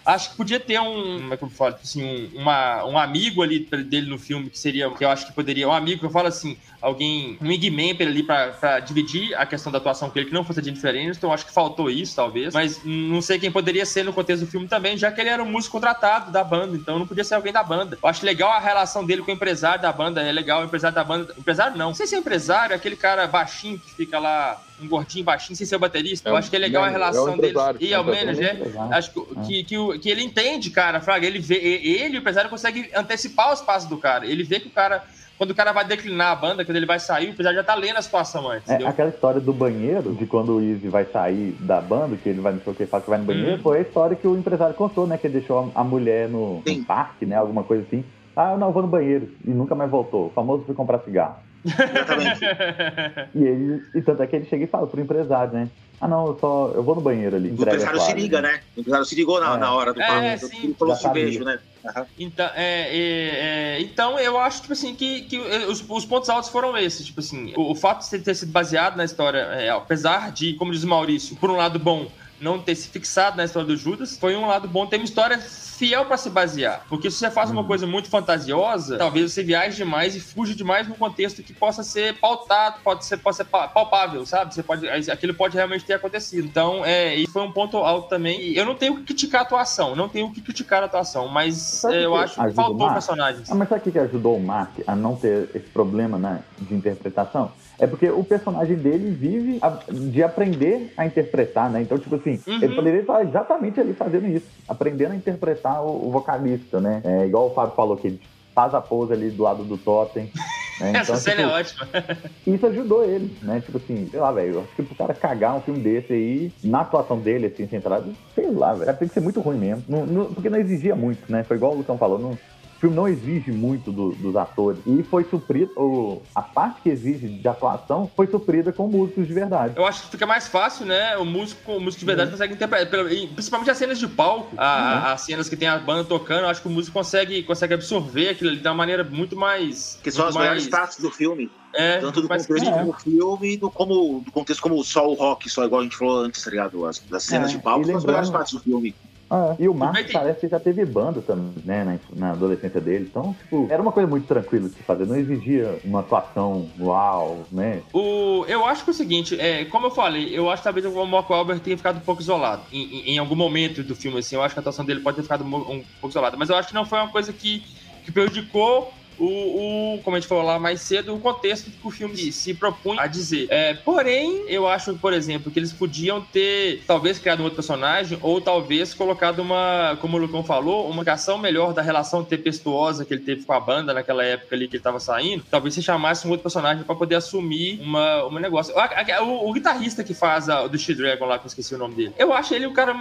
S1: Acho que podia ter um, como é que eu falo, assim, um, uma- um amigo ali dele no filme, que seria, que eu acho que poderia, um amigo que eu falo assim, alguém, um pra ele ali pra, pra dividir a questão da atuação com ele, que não fosse a Jennifer Aniston, acho que faltou isso, talvez, mas não sei quem poderia ser no contexto do filme também, já que ele era um músico contratado da banda, então não podia ser alguém da banda. Eu acho legal a relação dele com o empresário da banda, é legal, o empresário da banda, empresário não, não sei se é empresário, é aquele cara baixinho que fica lá, um gordinho baixinho, sem ser baterista,
S3: É
S1: eu acho que é legal a
S3: é o
S1: relação deles,
S3: empresário,
S1: e é o
S3: é
S1: manager,
S2: Exato.
S1: Acho que, que, que, o- que ele entende, cara, Fraga. Ele vê, e- ele, o empresário, consegue antecipar os passos do cara. Ele vê que o cara, quando o cara vai declinar a banda, quando ele vai sair, o empresário já tá lendo a situação antes,
S2: É,
S1: entendeu?
S2: aquela história do banheiro, de quando o Easy vai sair da banda, que ele vai não sei o que, fala que vai no banheiro,
S1: Uhum.
S2: foi a história que o empresário contou, né? Que ele deixou a mulher no, no parque, né? Alguma coisa assim. Ah, não, eu vou no banheiro. E nunca mais voltou. O famoso foi comprar cigarro.
S5: Exatamente.
S2: E ele, e tanto é que ele chega e fala pro empresário, né? Ah, não, eu só, eu vou no banheiro ali.
S5: O empresário se liga, né? O empresário se ligou na,
S2: É.
S5: na hora do
S1: É,
S5: papo.
S1: sim.
S5: Ele falou
S2: Já
S5: assim, beijo, né? Aham.
S1: Então, é, é, é, então, eu acho, tipo assim, que, que os, os pontos altos foram esses. Tipo assim, o, o fato de ter sido baseado na história, é, apesar de, como diz o Maurício, por um lado bom, não ter se fixado na história do Judas, foi um lado bom ter uma história fiel pra se basear. Porque se você faz uma coisa muito fantasiosa, talvez você viaje demais e fuja demais num contexto que possa ser pautado, pode ser, pode ser pa- palpável, sabe? Você pode, aquilo pode realmente ter acontecido. Então, é, e foi um ponto alto também. E eu não tenho que criticar a atuação, não tenho que criticar a atuação, mas é, eu
S2: que
S1: acho que faltou personagens.
S2: Ah, mas sabe o que que ajudou o Mark a não ter esse problema né, de interpretação? É porque o personagem dele vive a- de aprender a interpretar, né? Então, tipo assim,
S1: Uhum.
S2: ele poderia estar exatamente ali fazendo isso, aprendendo a interpretar o, o vocalista, né? É, igual o Fábio falou, que ele faz a pose ali do lado do Totem. Né?
S1: Essa
S2: Então,
S1: cena
S2: tipo,
S1: é ótima.
S2: isso ajudou ele, né? Tipo assim, sei lá, velho, eu acho que pro cara cagar um filme desse aí, na atuação dele, assim, centrado, sei lá, velho, tem que ser muito ruim mesmo. Não- não- porque não exigia muito, né? Foi igual o Lucão falou, não, filme não exige muito do- dos atores. E foi suprido, o, a parte que exige de atuação foi suprida com músicos de verdade.
S1: Eu acho que fica mais fácil, né? O músico, o músico de verdade consegue interpretar. Principalmente as cenas de palco, a- a- as cenas que tem a banda tocando, eu acho que o músico consegue, consegue absorver aquilo ali de uma maneira muito mais.
S5: Que são as
S1: mais-
S5: partes do filme.
S1: É,
S5: Tanto do contexto como filme, do, como, do contexto como só o rock, só igual a gente falou antes, tá ligado? As, das cenas
S2: É,
S5: de palco são as melhores partes do filme.
S2: Ah, e o
S1: tem-
S2: parece que já teve banda também, né, na, na adolescência dele. Então, tipo, era uma coisa muito tranquila de se fazer. Não exigia uma atuação uau, né?
S1: O, eu acho que é o seguinte, é, como eu falei, eu acho que talvez o Mark Wahlberg tenha ficado um pouco isolado. Em, em- em algum momento do filme, assim, eu acho que a atuação dele pode ter ficado um, um pouco isolada. Mas eu acho que não foi uma coisa que, que prejudicou o, o, como a gente falou lá mais cedo, o contexto que o filme se, propunha a dizer. É, porém, eu acho, por exemplo, que eles podiam ter talvez criado um outro personagem, ou talvez colocado uma, como o Lucão falou, uma ligação melhor da relação tempestuosa que ele teve com a banda naquela época ali que ele tava saindo. Talvez se chamasse um outro personagem pra poder assumir uma, uma negócio. A- O, o guitarrista que faz a, do She-Dragon lá, que eu esqueci o nome dele, eu acho ele o cara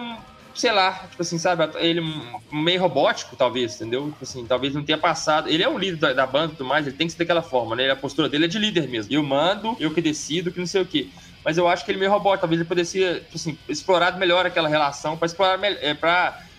S1: sei lá, tipo assim, sabe, ele meio robótico, talvez, entendeu? Tipo assim, talvez não tenha passado. Ele é um líder da, da banda e tudo mais, ele tem que ser daquela forma, né? A postura dele é de líder mesmo. Eu mando, eu que decido, que não sei o quê. Mas eu acho que ele é meio robótico, talvez ele pudesse, tipo assim, explorado melhor aquela relação, pra explorar, é,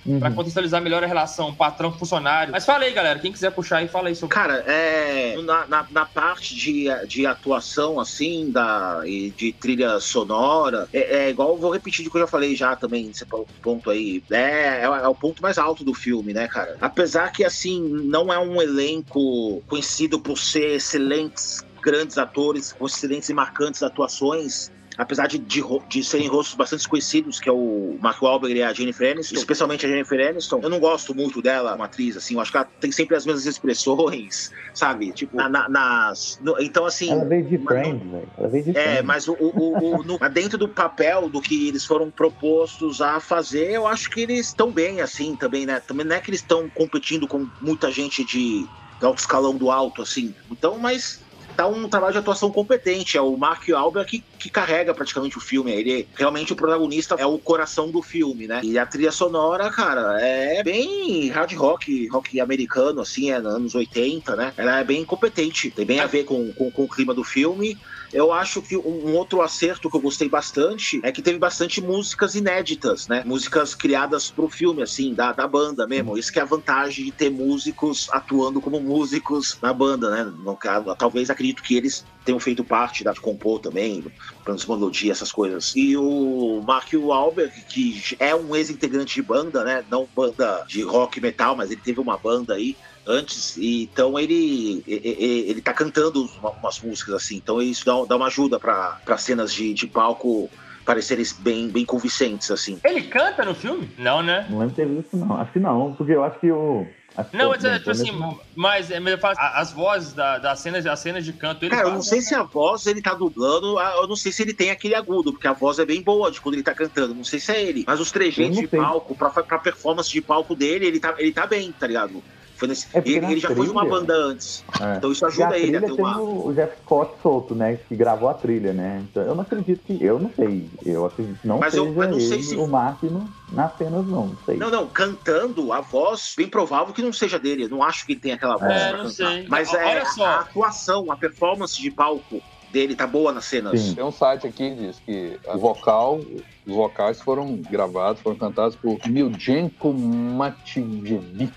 S1: pra, pra
S2: Uhum.
S1: contextualizar melhor a relação patrão-funcionário. Mas fala aí, galera, quem quiser puxar aí, fala aí sobre.
S5: Cara, é, na, na, na parte de, de atuação, assim, da, e de trilha sonora, é, é igual, vou repetir o que eu já falei já também, nesse po- ponto aí. É, é, é o ponto mais alto do filme, né, cara? Apesar que, assim, não é um elenco conhecido por ser excelentes, grandes atores, com excelentes e marcantes atuações, apesar de, de, de serem rostos bastante conhecidos, que é o Mark Wahlberg e a Jennifer Aniston, especialmente a Jennifer Aniston, eu não gosto muito dela, uma atriz, assim, eu acho que ela tem sempre as mesmas expressões, sabe? Tipo, na- na- nas... no- então, assim...
S2: Ela veio de Friends, velho. Ela veio de
S5: É,
S2: Friends.
S5: mas o, o, o, no- dentro do papel do que eles foram propostos a fazer, eu acho que eles estão bem, assim, também, né? Também não é que eles estão competindo com muita gente de, de alto escalão do alto, assim. Então, mas tá um trabalho de atuação competente. É o Mark Wahlberg que, que carrega praticamente o filme. Ele realmente o protagonista é o coração do filme, né? E a trilha sonora, cara, é bem hard rock, rock americano, assim, é nos anos 80, né? Ela é bem competente, tem bem a ver com, com, com o clima do filme. Eu acho que um outro acerto que eu gostei bastante é que teve bastante músicas inéditas, né? Músicas criadas pro filme, assim, da, da banda mesmo. Isso que é a vantagem de ter músicos atuando como músicos na banda, né? No caso, talvez acredito que eles tenham feito parte da compor também, transmelodia, essas coisas. E o Mark Wahlberg, que é um ex-integrante de banda, né? Não banda de rock metal, mas ele teve uma banda aí antes, e então ele, ele tá cantando uma- umas músicas assim, então isso dá, dá uma ajuda para cenas de, de palco parecerem bem, bem convincentes, assim.
S1: Ele canta no filme? Não, né?
S2: Não lembro de ter visto, não. Acho que não, porque eu acho que o. acho
S1: Não, mas é tipo assim,
S2: não-
S1: mas, é, mas eu falo, a- as vozes da, das cenas, as cenas de canto, ele
S5: Cara, eu não sei se a voz ele tá dublando, eu não sei se ele tem aquele agudo, porque a voz é bem boa de quando ele tá cantando, não sei se é ele. Mas os trejeitos de palco, pra, pra performance de palco dele, ele tá, ele tá bem, tá ligado? Foi nesse-
S2: É
S5: ele, ele já foi de uma
S2: trilha-
S5: banda antes,
S2: É.
S5: então isso ajuda ele a
S2: trilha
S5: ter
S2: tem
S5: uma.
S2: o o Jeff Scott solto, né? Que gravou a trilha, né? Então, eu não acredito que. Eu não sei. Eu acredito que não
S5: Mas eu-
S2: seja
S5: mas não sei
S2: ele,
S5: se-
S2: o no, nas cenas, não. Não sei.
S5: Não, não, cantando, a voz, bem provável que não seja dele. Eu não acho que ele tenha aquela voz
S1: É,
S5: pra
S1: não
S5: cantar.
S1: sei.
S5: Mas
S1: Olha
S5: é,
S1: só.
S5: a atuação, a performance de palco dele tá boa nas cenas.
S2: Sim.
S3: Tem um site aqui que diz que o vocal, os vocais foram gravados, foram cantados por Miljenko Matvievich.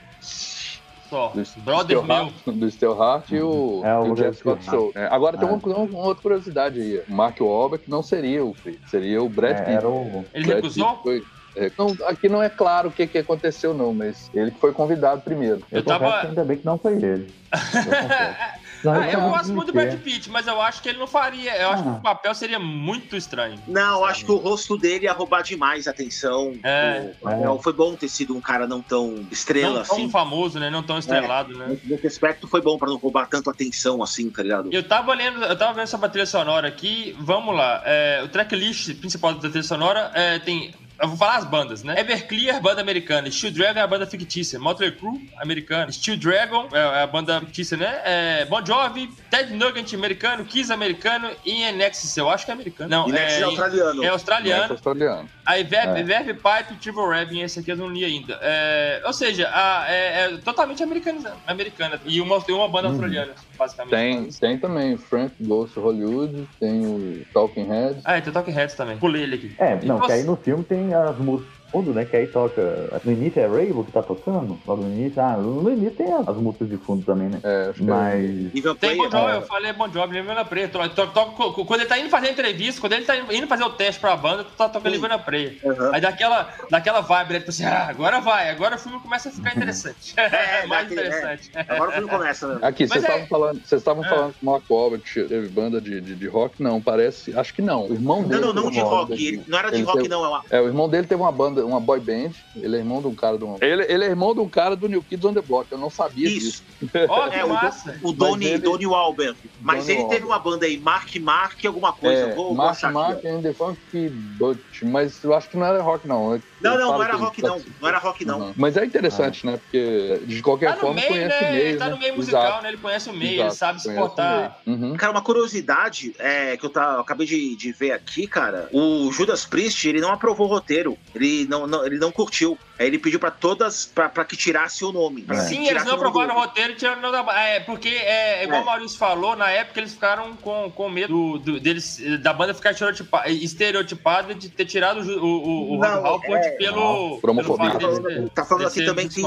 S1: Só.
S3: Do
S1: Brother
S3: Steel
S1: meu.
S3: Heart, do Steel Heart e o,
S2: É, o
S3: e o Scott. Soul. É, agora tem
S2: É.
S3: uma, uma outra curiosidade aí. O Mark Wahlberg não seria o Chris, seria o Brad
S2: É,
S3: Pitt.
S2: era o.
S1: Ele
S3: Brad
S1: recusou?
S3: Pitt foi- é, não, aqui não é claro o que, que aconteceu, não, mas ele que foi convidado primeiro.
S2: Eu,
S1: Eu tava-
S2: ainda bem que não foi ele. Eu. Não,
S1: Ah, eu
S2: não
S1: gosto muito do. Brad Pitt, mas eu acho que ele não faria. Eu acho
S2: Ah.
S1: que o papel seria muito estranho.
S5: Não, eu acho que o rosto dele ia roubar demais a atenção.
S1: É.
S5: O papel Foi bom ter sido um cara não tão estrela
S1: Não tão
S5: assim.
S1: famoso, né? Não tão estrelado, né?
S5: Nesse aspecto foi bom pra não roubar tanto atenção assim, tá ligado?
S1: Eu tava lendo, eu tava vendo sobre a trilha sonora aqui. Vamos lá. É, o tracklist principal da trilha sonora é, tem. Eu vou falar as bandas, né? Everclear, banda americana. Steel Dragon é a banda fictícia. Motley Crue, americana. Steel Dragon é a banda fictícia, né? É, bon Jovi, Ted Nugent, americano. Kiss, americano. E Nexus, eu acho que é americano. Não,
S5: Next é,
S1: é,
S5: australiano.
S1: é australiano.
S3: Neto australiano.
S1: Aí Verb,
S2: É.
S1: Verb Pipe, Triple Rapping, esse aqui eu não li ainda. É, ou seja, a- é, é totalmente americana, americana. E uma, tem uma banda
S2: Uhum.
S1: australiana, basicamente.
S3: Tem, tem também Frank Goes to Hollywood, tem o Talking Heads.
S1: Ah, e tem Talking Heads também. Pulei ele aqui.
S2: É,
S1: E
S2: não, que
S1: você-
S2: aí no filme tem as músicas. Tudo, né? Que aí toca. No início é Rainbow que tá tocando. Logo no início. Ah, no início tem as, as músicas de fundo também, né?
S3: É, acho que é-
S2: Mas.
S5: Nível
S1: Tem Bon. Jovi, eu falei Bon Jovi, Livana Preia. To- to- to- to- Quando ele tá indo fazer a entrevista, quando ele tá indo fazer o teste pra banda, tu tá tocando. Livana Preia.
S5: Aham.
S1: Aí daquela, daquela vibe, né? Tipo assim, ah, agora vai, agora o filme começa a ficar interessante.
S5: É,
S1: Mais
S5: daquele-
S1: interessante.
S5: Agora o filme começa, né?
S3: Aqui, vocês
S1: é-
S3: estavam falando, vocês estavam
S1: É.
S3: falando que o Mark Wahlberg teve banda de, de, de rock? Não, parece. Acho que não. O irmão
S5: Não,
S3: dele.
S5: não, não
S3: teve
S5: de
S3: uma
S5: rock.
S3: de-
S5: Ele- Não era de
S3: ele
S5: rock,
S3: teve-
S5: não. É uma...
S3: É, o irmão dele teve uma banda, uma boy band. Ele é irmão de um cara do. Ele, ele é irmão de um cara do New Kids on the Block. Eu não sabia disso.
S5: Isso.
S1: Ó, que
S5: É, o,
S1: massa.
S5: o Donnie,
S3: ele-
S5: Donnie Wahlberg. Mas
S3: Donnie
S5: ele teve uma banda aí, Mark Mark, alguma coisa.
S3: É,
S5: vou, vou
S3: Mark
S5: aqui,
S3: Mark
S5: ó.
S3: and the Funk Butch, mas eu acho que não era rock, não.
S5: Não,
S3: Ele
S5: não,
S3: fala
S5: não era rock, não. Não era rock, não.
S3: Uhum. Mas é interessante, né? Porque de qualquer
S1: Tá
S3: forma
S1: meio,
S3: conhece
S1: né?
S3: o meio.
S1: Ele tá
S3: né?
S1: no meio musical,
S3: Exato,
S1: né? Ele conhece o meio,
S3: exato,
S1: ele sabe se portar.
S3: Uhum.
S5: Cara, uma curiosidade é, que eu, tá, eu acabei de, de ver aqui, cara. O Judas Priest, ele não aprovou o roteiro. Ele não, não- ele não curtiu. Aí ele pediu pra todas, pra, pra que tirasse o nome. que
S1: Sim, eles não aprovaram o roteiro e tiraram o nome da É, porque, é, igual
S5: É.
S1: o Maurício falou, na época eles ficaram com, com medo do- do- deles, da banda ficar estereotipa- estereotipada de ter tirado o, o, o,
S5: Não,
S1: Halford
S5: é,
S1: pelo. pelo
S5: Tá
S1: fato
S5: falando, tá aqui também que,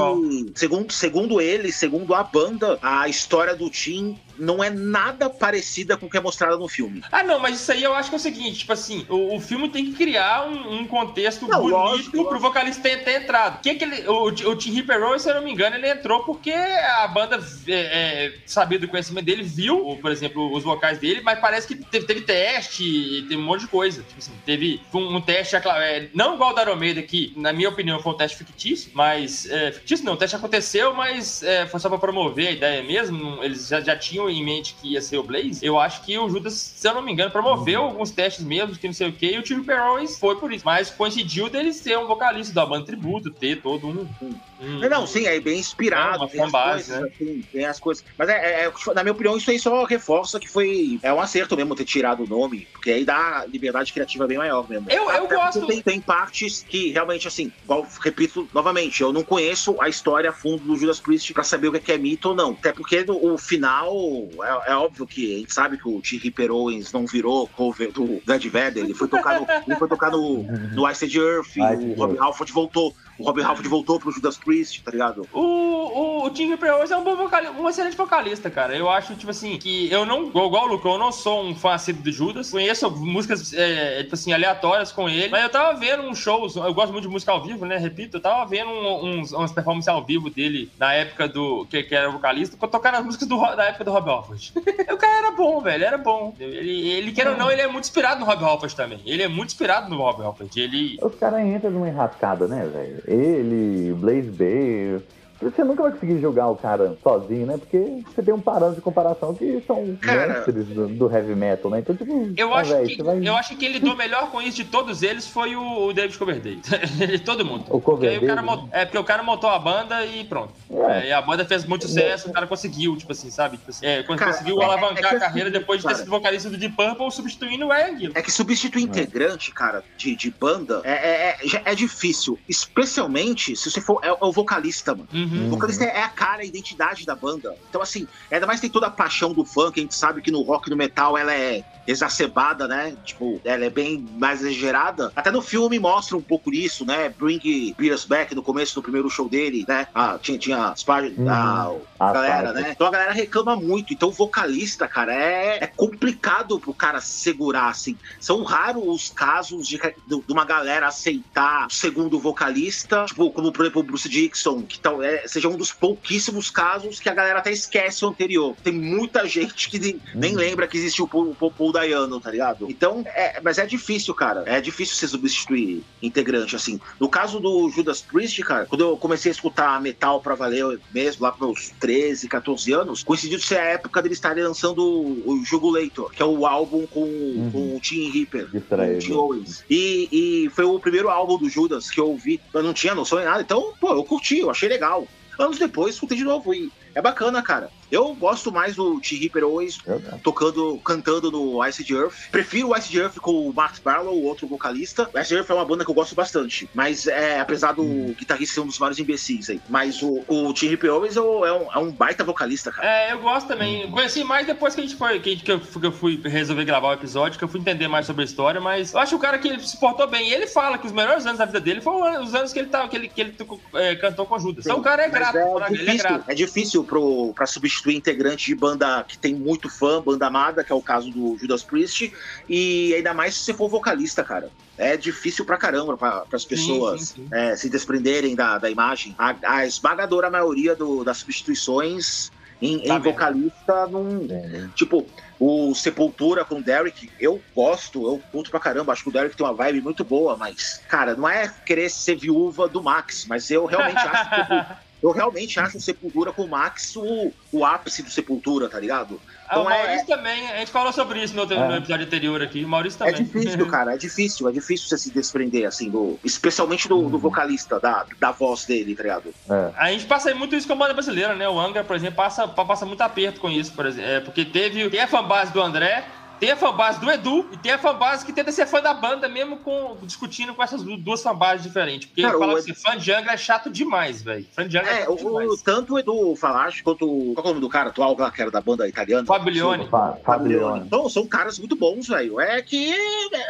S5: segundo, segundo ele, segundo a banda, a história do Tim não é nada parecida com o que é mostrado no filme.
S1: Ah, não, mas isso aí eu acho que é o seguinte, tipo assim, o, o filme tem que criar um, um contexto
S5: Não,
S1: bonito
S5: lógico,
S1: pro
S5: lógico.
S1: vocalista ter, ter entrado. Que que ele, o, o Tim Owens, se eu não me engano, ele entrou porque a banda, é, é, sabia do conhecimento dele, viu, por exemplo, os vocais dele, mas parece que teve, teve teste, teve um monte de coisa. Tipo assim, teve um, um teste, é, não igual o da Aromeida, que, na minha opinião, foi um teste fictício, mas. É, fictício não, o teste aconteceu, mas é, foi só pra promover a ideia mesmo. Eles já, já tinham em mente que ia ser o Blaze. Eu acho que o Judas, se eu não me engano, promoveu alguns testes mesmo, que não sei o que, e o Tim Owens foi por isso. Mas coincidiu dele ser um vocalista da banda tributo, ter todo um. um
S5: Não, não, sim, é bem inspirado.
S1: Uma
S5: tem, as
S1: fanbase,
S5: coisas,
S1: né?
S5: assim, tem as coisas. Mas é, é- na minha opinião, isso aí só reforça que foi é um acerto mesmo ter tirado o nome, porque aí dá liberdade criativa bem maior mesmo.
S1: Eu- eu
S5: Até
S1: gosto-
S5: Tem, tem partes que realmente, assim, igual, repito novamente, eu não conheço a história a fundo do Judas Priest pra saber o que é, que é mito ou não. Até porque no, o final, é, é óbvio que a gente sabe que o Tim Ripper Owens não virou cover do Ed Vedder, ele foi tocar no, ele foi tocar no, no Iced Earth,
S2: Iced
S5: o Rob
S2: Earth.
S5: Halford voltou. O Rob Halford voltou pro Judas Priest, tá ligado?
S1: O, o, o Tim Ripper Owens é um bom vocalista, um excelente vocalista, cara. Eu acho, tipo assim, que eu não, igual o Lucão, eu não sou um fã assíduo do Judas. Conheço músicas, é, tipo assim, aleatórias com ele. Mas eu tava vendo uns shows, eu gosto muito de música ao vivo, né? Repito, eu tava vendo um- uns, umas performances ao vivo dele na época do. que, que era vocalista, tocando as músicas do, da época do Rob Halford. o cara era bom, velho, era bom. Ele, ele quer ou não, ele é muito inspirado no Rob Halford também. Ele é muito inspirado no Rob Halford. Ele.
S2: Os caras entram numa enrascada, né, velho? Ele, Blaze Bayer. Você nunca vai conseguir jogar o cara sozinho, né? Porque você tem um parâmetro de comparação que são
S5: Cara.
S2: mestres do, do heavy metal, né? Então, tipo,
S1: Eu
S2: ah,
S1: acho,
S2: velho,
S1: que,
S2: vai...
S1: eu acho que ele lidou melhor com isso de todos eles foi o, o David Coverdale. Todo mundo.
S2: O
S1: Porque aí o cara
S2: Coverdale?
S1: é porque o cara montou a banda e pronto.
S2: É.
S1: É, e a banda fez muito sucesso, o cara conseguiu, tipo assim, sabe? Tipo assim, é, quando
S5: Cara,
S1: conseguiu
S5: é-
S1: alavancar
S5: é que
S1: a carreira
S5: assim,
S1: depois de ter sido vocalista do Deep Purple, substituindo o Gillan.
S5: É que substituir integrante, cara, de, de banda é, é, é, é difícil. Especialmente se você for. É, é o vocalista, mano. O
S1: Uhum.
S5: vocalista é a cara, a identidade da banda. Então, assim, ainda mais tem toda a paixão do funk, a gente sabe que no rock e no metal ela é exacerbada, né? Tipo, ela é bem mais exagerada. Até no filme mostra um pouco isso, né? Bring Beers Back no começo do primeiro show dele, né? Ah, tinha, tinha as páginas.
S2: Uhum.
S5: a
S2: Ah,
S5: galera,
S2: tá.
S5: né? Então a galera reclama muito. Então o vocalista, cara, é, é complicado pro cara segurar, assim. São raros os casos de, de uma galera aceitar o segundo vocalista, tipo, como por exemplo o Bruce Dixon, que tal, é, seja um dos pouquíssimos casos que a galera até esquece o anterior. Tem muita gente que nem, nem
S2: Uhum.
S5: lembra que existiu o Paul, Paul, Paul Dayano, tá ligado? Então, é, mas é difícil, cara. É difícil você substituir integrante, assim. No caso do Judas Priest, cara, quando eu comecei a escutar metal pra valer mesmo, lá pros meus 13, 14 anos, coincidiu de ser a época deles estarem lançando o, Jugulator, que é o álbum com, com o Tim Ripper,
S2: De
S5: com o Tim? Owens. E, e foi o primeiro álbum do Judas que eu ouvi. Eu não tinha noção de nada, então, pô, eu curti, eu achei legal. Anos depois, escutei de novo e é bacana, cara. Eu gosto mais do Tim Ripper Owens tocando, cantando no Ice de Earth. Prefiro o Ice de Earth com o Max Barlow, o outro vocalista. O Ice de Earth é uma banda que eu gosto bastante, mas é, apesar do guitarrista ser um dos vários imbecis aí. Mas o, o Tim Ripper Owens é um, é um- é um baita vocalista, cara.
S1: É, eu gosto também. Conheci mais depois que a gente foi, que, a gente- que eu, que eu fui resolver gravar o episódio, que eu fui entender mais sobre a história, mas eu acho o cara que ele se portou bem. E ele fala que os melhores anos da vida dele foram os anos que ele, tava, que ele, que ele é, cantou com Judas. Então o cara é grato,
S5: é
S1: por ele é
S5: difícil,
S1: grato.
S5: é difícil pro, pra substituir integrante de banda que tem muito fã, banda amada, que é o caso do Judas Priest, e ainda mais se você for vocalista, cara. É difícil pra caramba pra, as pessoas
S1: sim, sim.
S5: é, se desprenderem da, da imagem. A, a esmagadora maioria do- das substituições em,
S1: Tá
S5: em vocalista não.
S2: Entende?
S5: Tipo, o Sepultura com o Derek, eu gosto, eu curto pra caramba. Acho que o Derek tem uma vibe muito boa, mas, cara, não é querer ser viúva do Max, mas eu realmente acho que. Eu realmente acho o Sepultura com o Max o, o ápice do Sepultura, tá ligado?
S1: Ah, o
S5: Então é-
S1: Maurício também, a gente falou sobre isso no, outro-
S2: É.
S1: no episódio anterior aqui. O Maurício
S5: É
S1: também.
S5: difícil, cara, é difícil, é difícil você se desprender, assim, do. Especialmente do,
S2: Uhum.
S5: do vocalista, da, da voz dele, tá ligado?
S2: É.
S1: A gente passa muito isso com a banda brasileira, né? O Angra, por exemplo, passa, passa muito aperto com isso, por exemplo. É, porque teve. Tem a fanbase do André, tem a fanbase do Edu e tem a fanbase que tenta ser fã da banda, mesmo com discutindo com essas du- duas fanbases diferentes. Porque
S5: Cara,
S1: ele fala
S5: o
S1: que fã de Angra é chato demais, velho. Fã de Angra é,
S5: É,
S1: chato
S5: o,
S1: demais.
S5: o- tanto o Edu Falache quanto. o- Qual é o nome do cara atual lá, que era da banda italiana?
S1: Fablione.
S2: Fa- Fablione.
S5: Então, são caras muito bons, velho. É que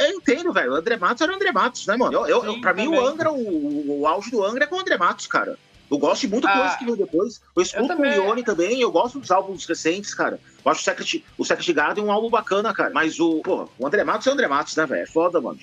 S5: eu entendo, velho. O André Matos era o André Matos, né, mano? Eu, eu,
S1: Sim,
S5: pra mim,
S1: também.
S5: o Angra, o, o, o auge do Angra é com o André Matos, cara. Eu gosto de muita
S1: Ah,
S5: coisa que veio depois. Eu escuto o
S1: também.
S5: Lione também, eu gosto dos álbuns recentes, cara. Eu acho o Secret, o Secret Garden um álbum bacana, cara. Mas o, pô, o André Matos é o André Matos, né, velho? É foda, mano.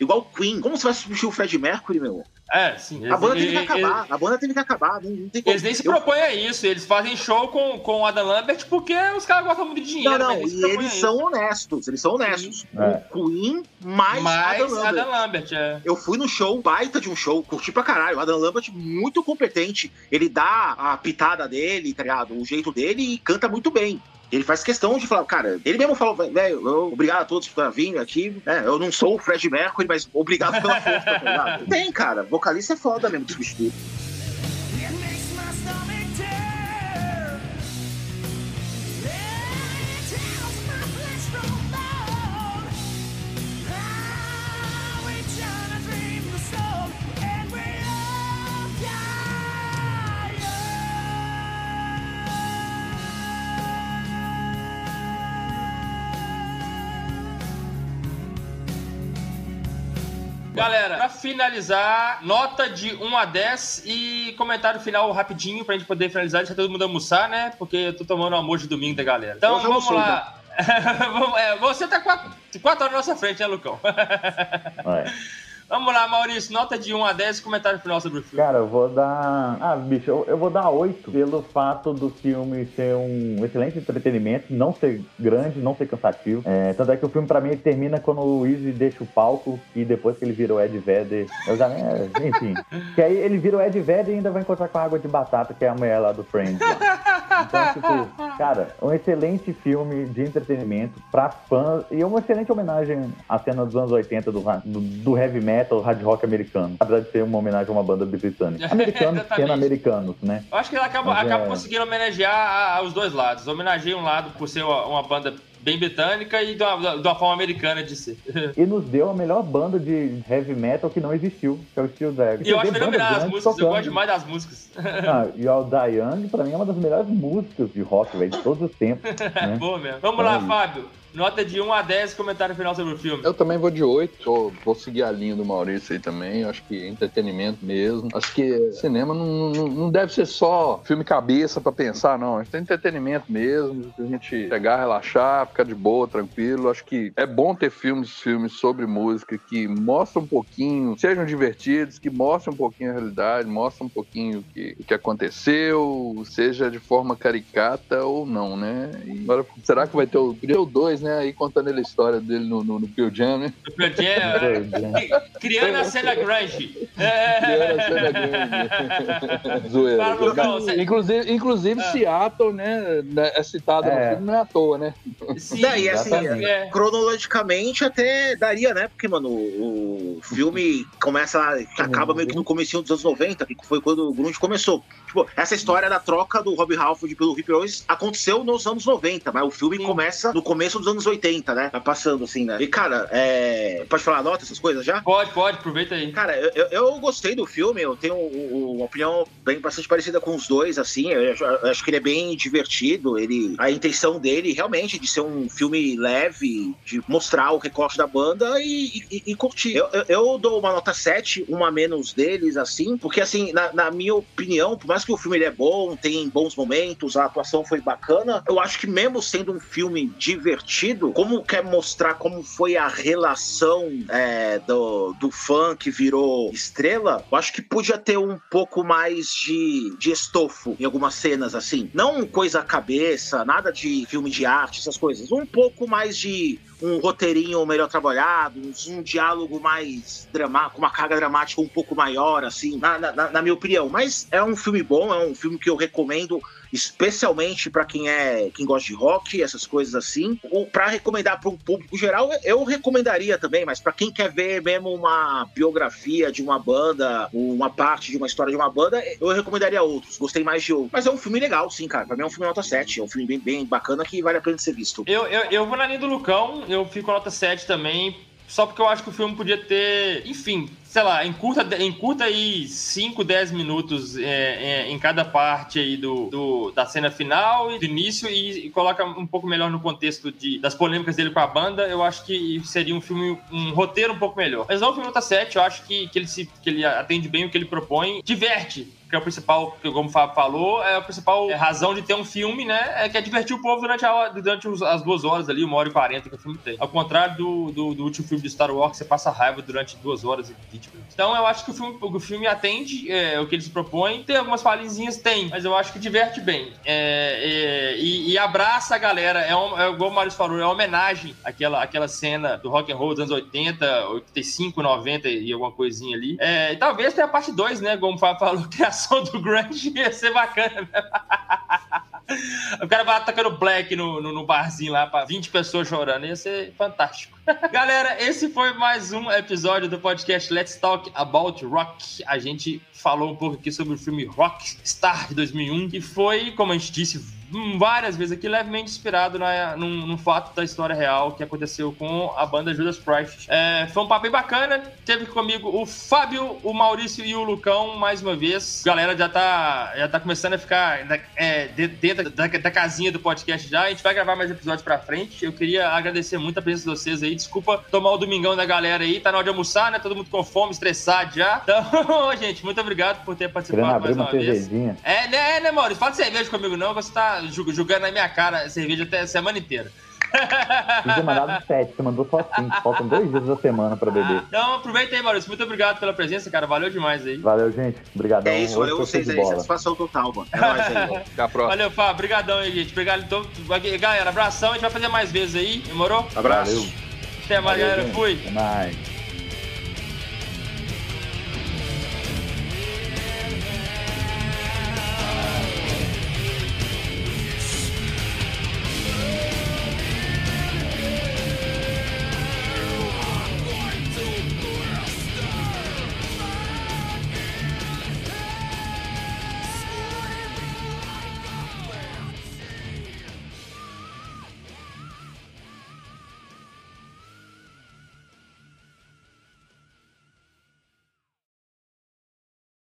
S5: Igual o Queen. Como você vai substituir o Fred Mercury, meu?
S1: É, sim.
S5: A banda
S1: eles-
S5: teve que
S1: eles-
S5: acabar. A banda teve que acabar. Não, não tem como.
S1: Eles nem se
S5: Eu-
S1: propõem a isso, eles fazem show com, com o Adam Lambert porque os caras gostam muito de dinheiro.
S5: Não, não,
S1: nem se
S5: e eles são honestos, eles são honestos.
S2: É.
S5: O Queen mais,
S1: Mais
S5: Adam Lambert.
S1: Adam Lambert, é.
S5: Eu fui no show, baita de um show, curti pra caralho. O Adam Lambert, muito competente. Ele dá a pitada dele, tá ligado? O jeito dele e canta muito bem. Ele faz questão de falar, cara, ele mesmo falou, velho, obrigado a todos por vir aqui. né? eu não sou o Fred Mercury, mas obrigado pela força, tá ligado? Tem, cara, vocalista é foda mesmo de
S1: Galera, pra finalizar, nota de 1 a 10 e comentário final rapidinho pra gente poder finalizar, deixar todo mundo almoçar, né? Porque eu tô tomando almoço de domingo da galera. Então
S5: Eu já
S1: vamos lá. Vamos- é, você tá 4 horas na nossa frente, né, Lucão?
S2: É.
S1: vamos lá, Maurício, nota de 1 a 10 e comentário final sobre o filme.
S2: Cara, eu vou dar. Ah, bicho, eu, eu vou dar 8 pelo fato do filme ser um excelente entretenimento, não ser grande, não ser cansativo. É, tanto é que o filme, pra mim, ele termina quando o Easy deixa o palco e depois que ele vira o Ed Vedder. Eu já. É, enfim. que aí ele vira o Ed Vedder e ainda vai encontrar com a água de batata, que é a mulher lá do Friends. Lá. Então, tipo, cara, um excelente filme de entretenimento pra fãs e uma excelente homenagem à cena dos anos 80 do, do, do heavy metal, hard rock americano. Apesar de ser uma homenagem a uma banda britânica. Americanos sendo americanos, né?
S1: Eu acho que ele acaba,
S2: Mas
S1: acaba
S2: é-
S1: conseguindo homenagear a- a- os dois lados. Homenageia um lado por ser uma, uma banda bem britânica e de uma, de uma forma americana de ser.
S2: E nos deu a melhor banda de heavy metal que não existiu, que é o Steel Dragon.
S1: E eu acho fenomenal as músicas, eu
S2: tocando.
S1: gosto demais das músicas.
S2: Ah, e o Die Young, pra mim, é uma das melhores músicas de rock, velho, de todos os tempos. né?
S1: Boa mesmo. Vamos
S2: É
S1: lá,
S2: isso.
S1: Fábio. Nota de 1 a 10 e comentário final sobre o filme.
S3: Eu também vou de 8. Vou, seguir a linha do Maurício aí também. Acho que é entretenimento mesmo. Acho que cinema não, não, não deve ser só filme cabeça pra pensar, não. Acho que tem entretenimento mesmo. A gente pegar, relaxar, ficar de boa, tranquilo. Acho que é bom ter filmes, filmes sobre música que mostram um pouquinho, sejam divertidos, que mostrem um pouquinho a realidade, mostram um pouquinho o que, o que aconteceu, seja de forma caricata ou não, né? E agora, será que vai ter o 2, né? Aí contando ele a história dele no, no, no Pearl Jam, né?
S1: O Pearl Jam, é, criando a cena grunge. É.
S3: Criando a cena grande. Zoeira.
S1: Fala, Lucão, você-
S3: Inclusive, inclusive
S1: Ah.
S3: Seattle, né? né, É citado
S2: É.
S3: no filme, não é à toa, né?
S1: Sim,
S5: Não, e assim,
S1: é.
S5: cronologicamente até daria, né? Porque, mano, o, o filme começa, acaba meio que no comecinho dos anos 90, que foi quando o Grunge começou. Tipo, essa história da troca do Rob Halford pelo Rick Owens aconteceu nos anos 90, mas o filme
S1: Sim.
S5: começa no começo dos anos 80, né? Tá passando assim, né? E, cara, é... pode falar nota, essas coisas já?
S1: Pode, pode, aproveita aí.
S5: Cara, eu, eu- gostei do filme, eu tenho um- um- uma opinião bem bastante parecida com os dois, assim. Eu, acho- eu acho que ele é bem divertido. Ele, a intenção dele realmente de ser um filme leve, de mostrar o recorte da banda e, e- e curtir. Eu, eu- dou uma nota 7, uma menos deles, assim, porque assim, na, na minha opinião, por mais que o filme ele é bom, tem bons momentos, a atuação foi bacana, eu acho que mesmo sendo um filme divertido, como quer mostrar como foi a relação é, do, do fã que virou estrela, eu acho que podia ter um pouco mais de, de estofo em algumas cenas, assim. Não coisa cabeça, nada de filme de arte, essas coisas. Um pouco mais de um roteirinho melhor trabalhado, um, um diálogo mais dramático, uma carga dramática um pouco maior, assim, na, na- na minha opinião. Mas é um filme bom, é um filme que eu recomendo especialmente pra quem é quem gosta de rock, essas coisas assim. Ou para recomendar para um público geral, eu recomendaria também, mas pra quem quer ver mesmo uma biografia de uma banda, uma parte de uma história de uma banda, eu recomendaria outros. Gostei mais de outros. Mas é um filme legal, sim, cara. Pra mim é um filme nota 7, é um filme bem, bem bacana que vale a pena ser visto.
S1: Eu, eu, eu vou na linha do Lucão, eu fico nota 7 também, só porque eu acho que o filme podia ter, enfim, sei lá, encurta, encurta aí 5, 10 minutos é, é, em cada parte aí do, do- da cena final e do início e, e coloca um pouco melhor no contexto de, das polêmicas dele com a banda, eu acho que seria um filme, um roteiro um pouco melhor. Mas não o filme nota 7, eu acho que, que, ele se, que ele atende bem o que ele propõe, diverte. Que é o principal, que como o Fábio falou, é a principal razão de ter um filme, né? É que é divertir o povo durante, a durante as duas horas ali, uma hora e quarenta que o filme tem. Ao contrário do, do, do último filme de Star Wars, que você passa raiva durante duas horas e vinte minutos. Então eu acho que o filme, o filme atende é, o que ele se propõe. Tem algumas falhinhas, tem, mas eu acho que diverte bem. É, é, e, e abraça a galera. É, um, é igual o Marius falou, é uma homenagem àquela, àquela cena do rock and roll dos anos 80, 85, 90 e alguma coisinha ali. É, e talvez tenha a parte 2, né? Como o Fábio falou, do grunge ia ser bacana? O cara vai atacando black no, no, no barzinho lá pra 20 pessoas chorando. Ia ser fantástico. Galera, esse foi mais um episódio do podcast Let's Talk About Rock. A gente falou um pouco aqui sobre o filme Rockstar de 2001, que foi, como a gente disse várias vezes aqui, levemente inspirado na, num, num fato da história real que aconteceu com a banda Judas Priest. É, foi um papo bem bacana. Teve comigo o Fábio, o Maurício e o Lucão mais uma vez. A galera já tá, já tá começando a ficar é, de- dentro da, da casinha do podcast já. A gente vai gravar mais episódios pra frente. Eu queria agradecer muito a presença de vocês aí. Desculpa tomar o domingão da galera aí. Tá na hora de almoçar, né? Todo mundo com fome, estressado já. Então, gente, muito obrigado por ter
S2: Querendo
S1: participado mais
S2: abrir uma
S1: uma vez. É, né, né, Maurício? Fala de cerveja comigo, não. Você tá julgando na minha cara cerveja até a semana inteira.
S2: Tinha mandado sete, você mandou só cinco. Faltam dois dias da semana pra beber.
S1: Então, aproveita aí, Maurício. Muito obrigado pela presença, cara. Valeu demais aí.
S2: Valeu, gente. Obrigadão.
S5: É isso, valeu vocês aí. Satisfação total, mano. É nóis aí.
S3: Até a próxima.
S1: Valeu, Fábio. Obrigadão aí, gente. Obrigado. Então, galera, abração. A gente vai fazer mais vezes aí. Demorou?
S5: Abraço.
S2: Valeu.
S1: Até mais,
S2: Valeu,
S1: galera.
S2: gente.
S1: Fui.
S2: Até mais.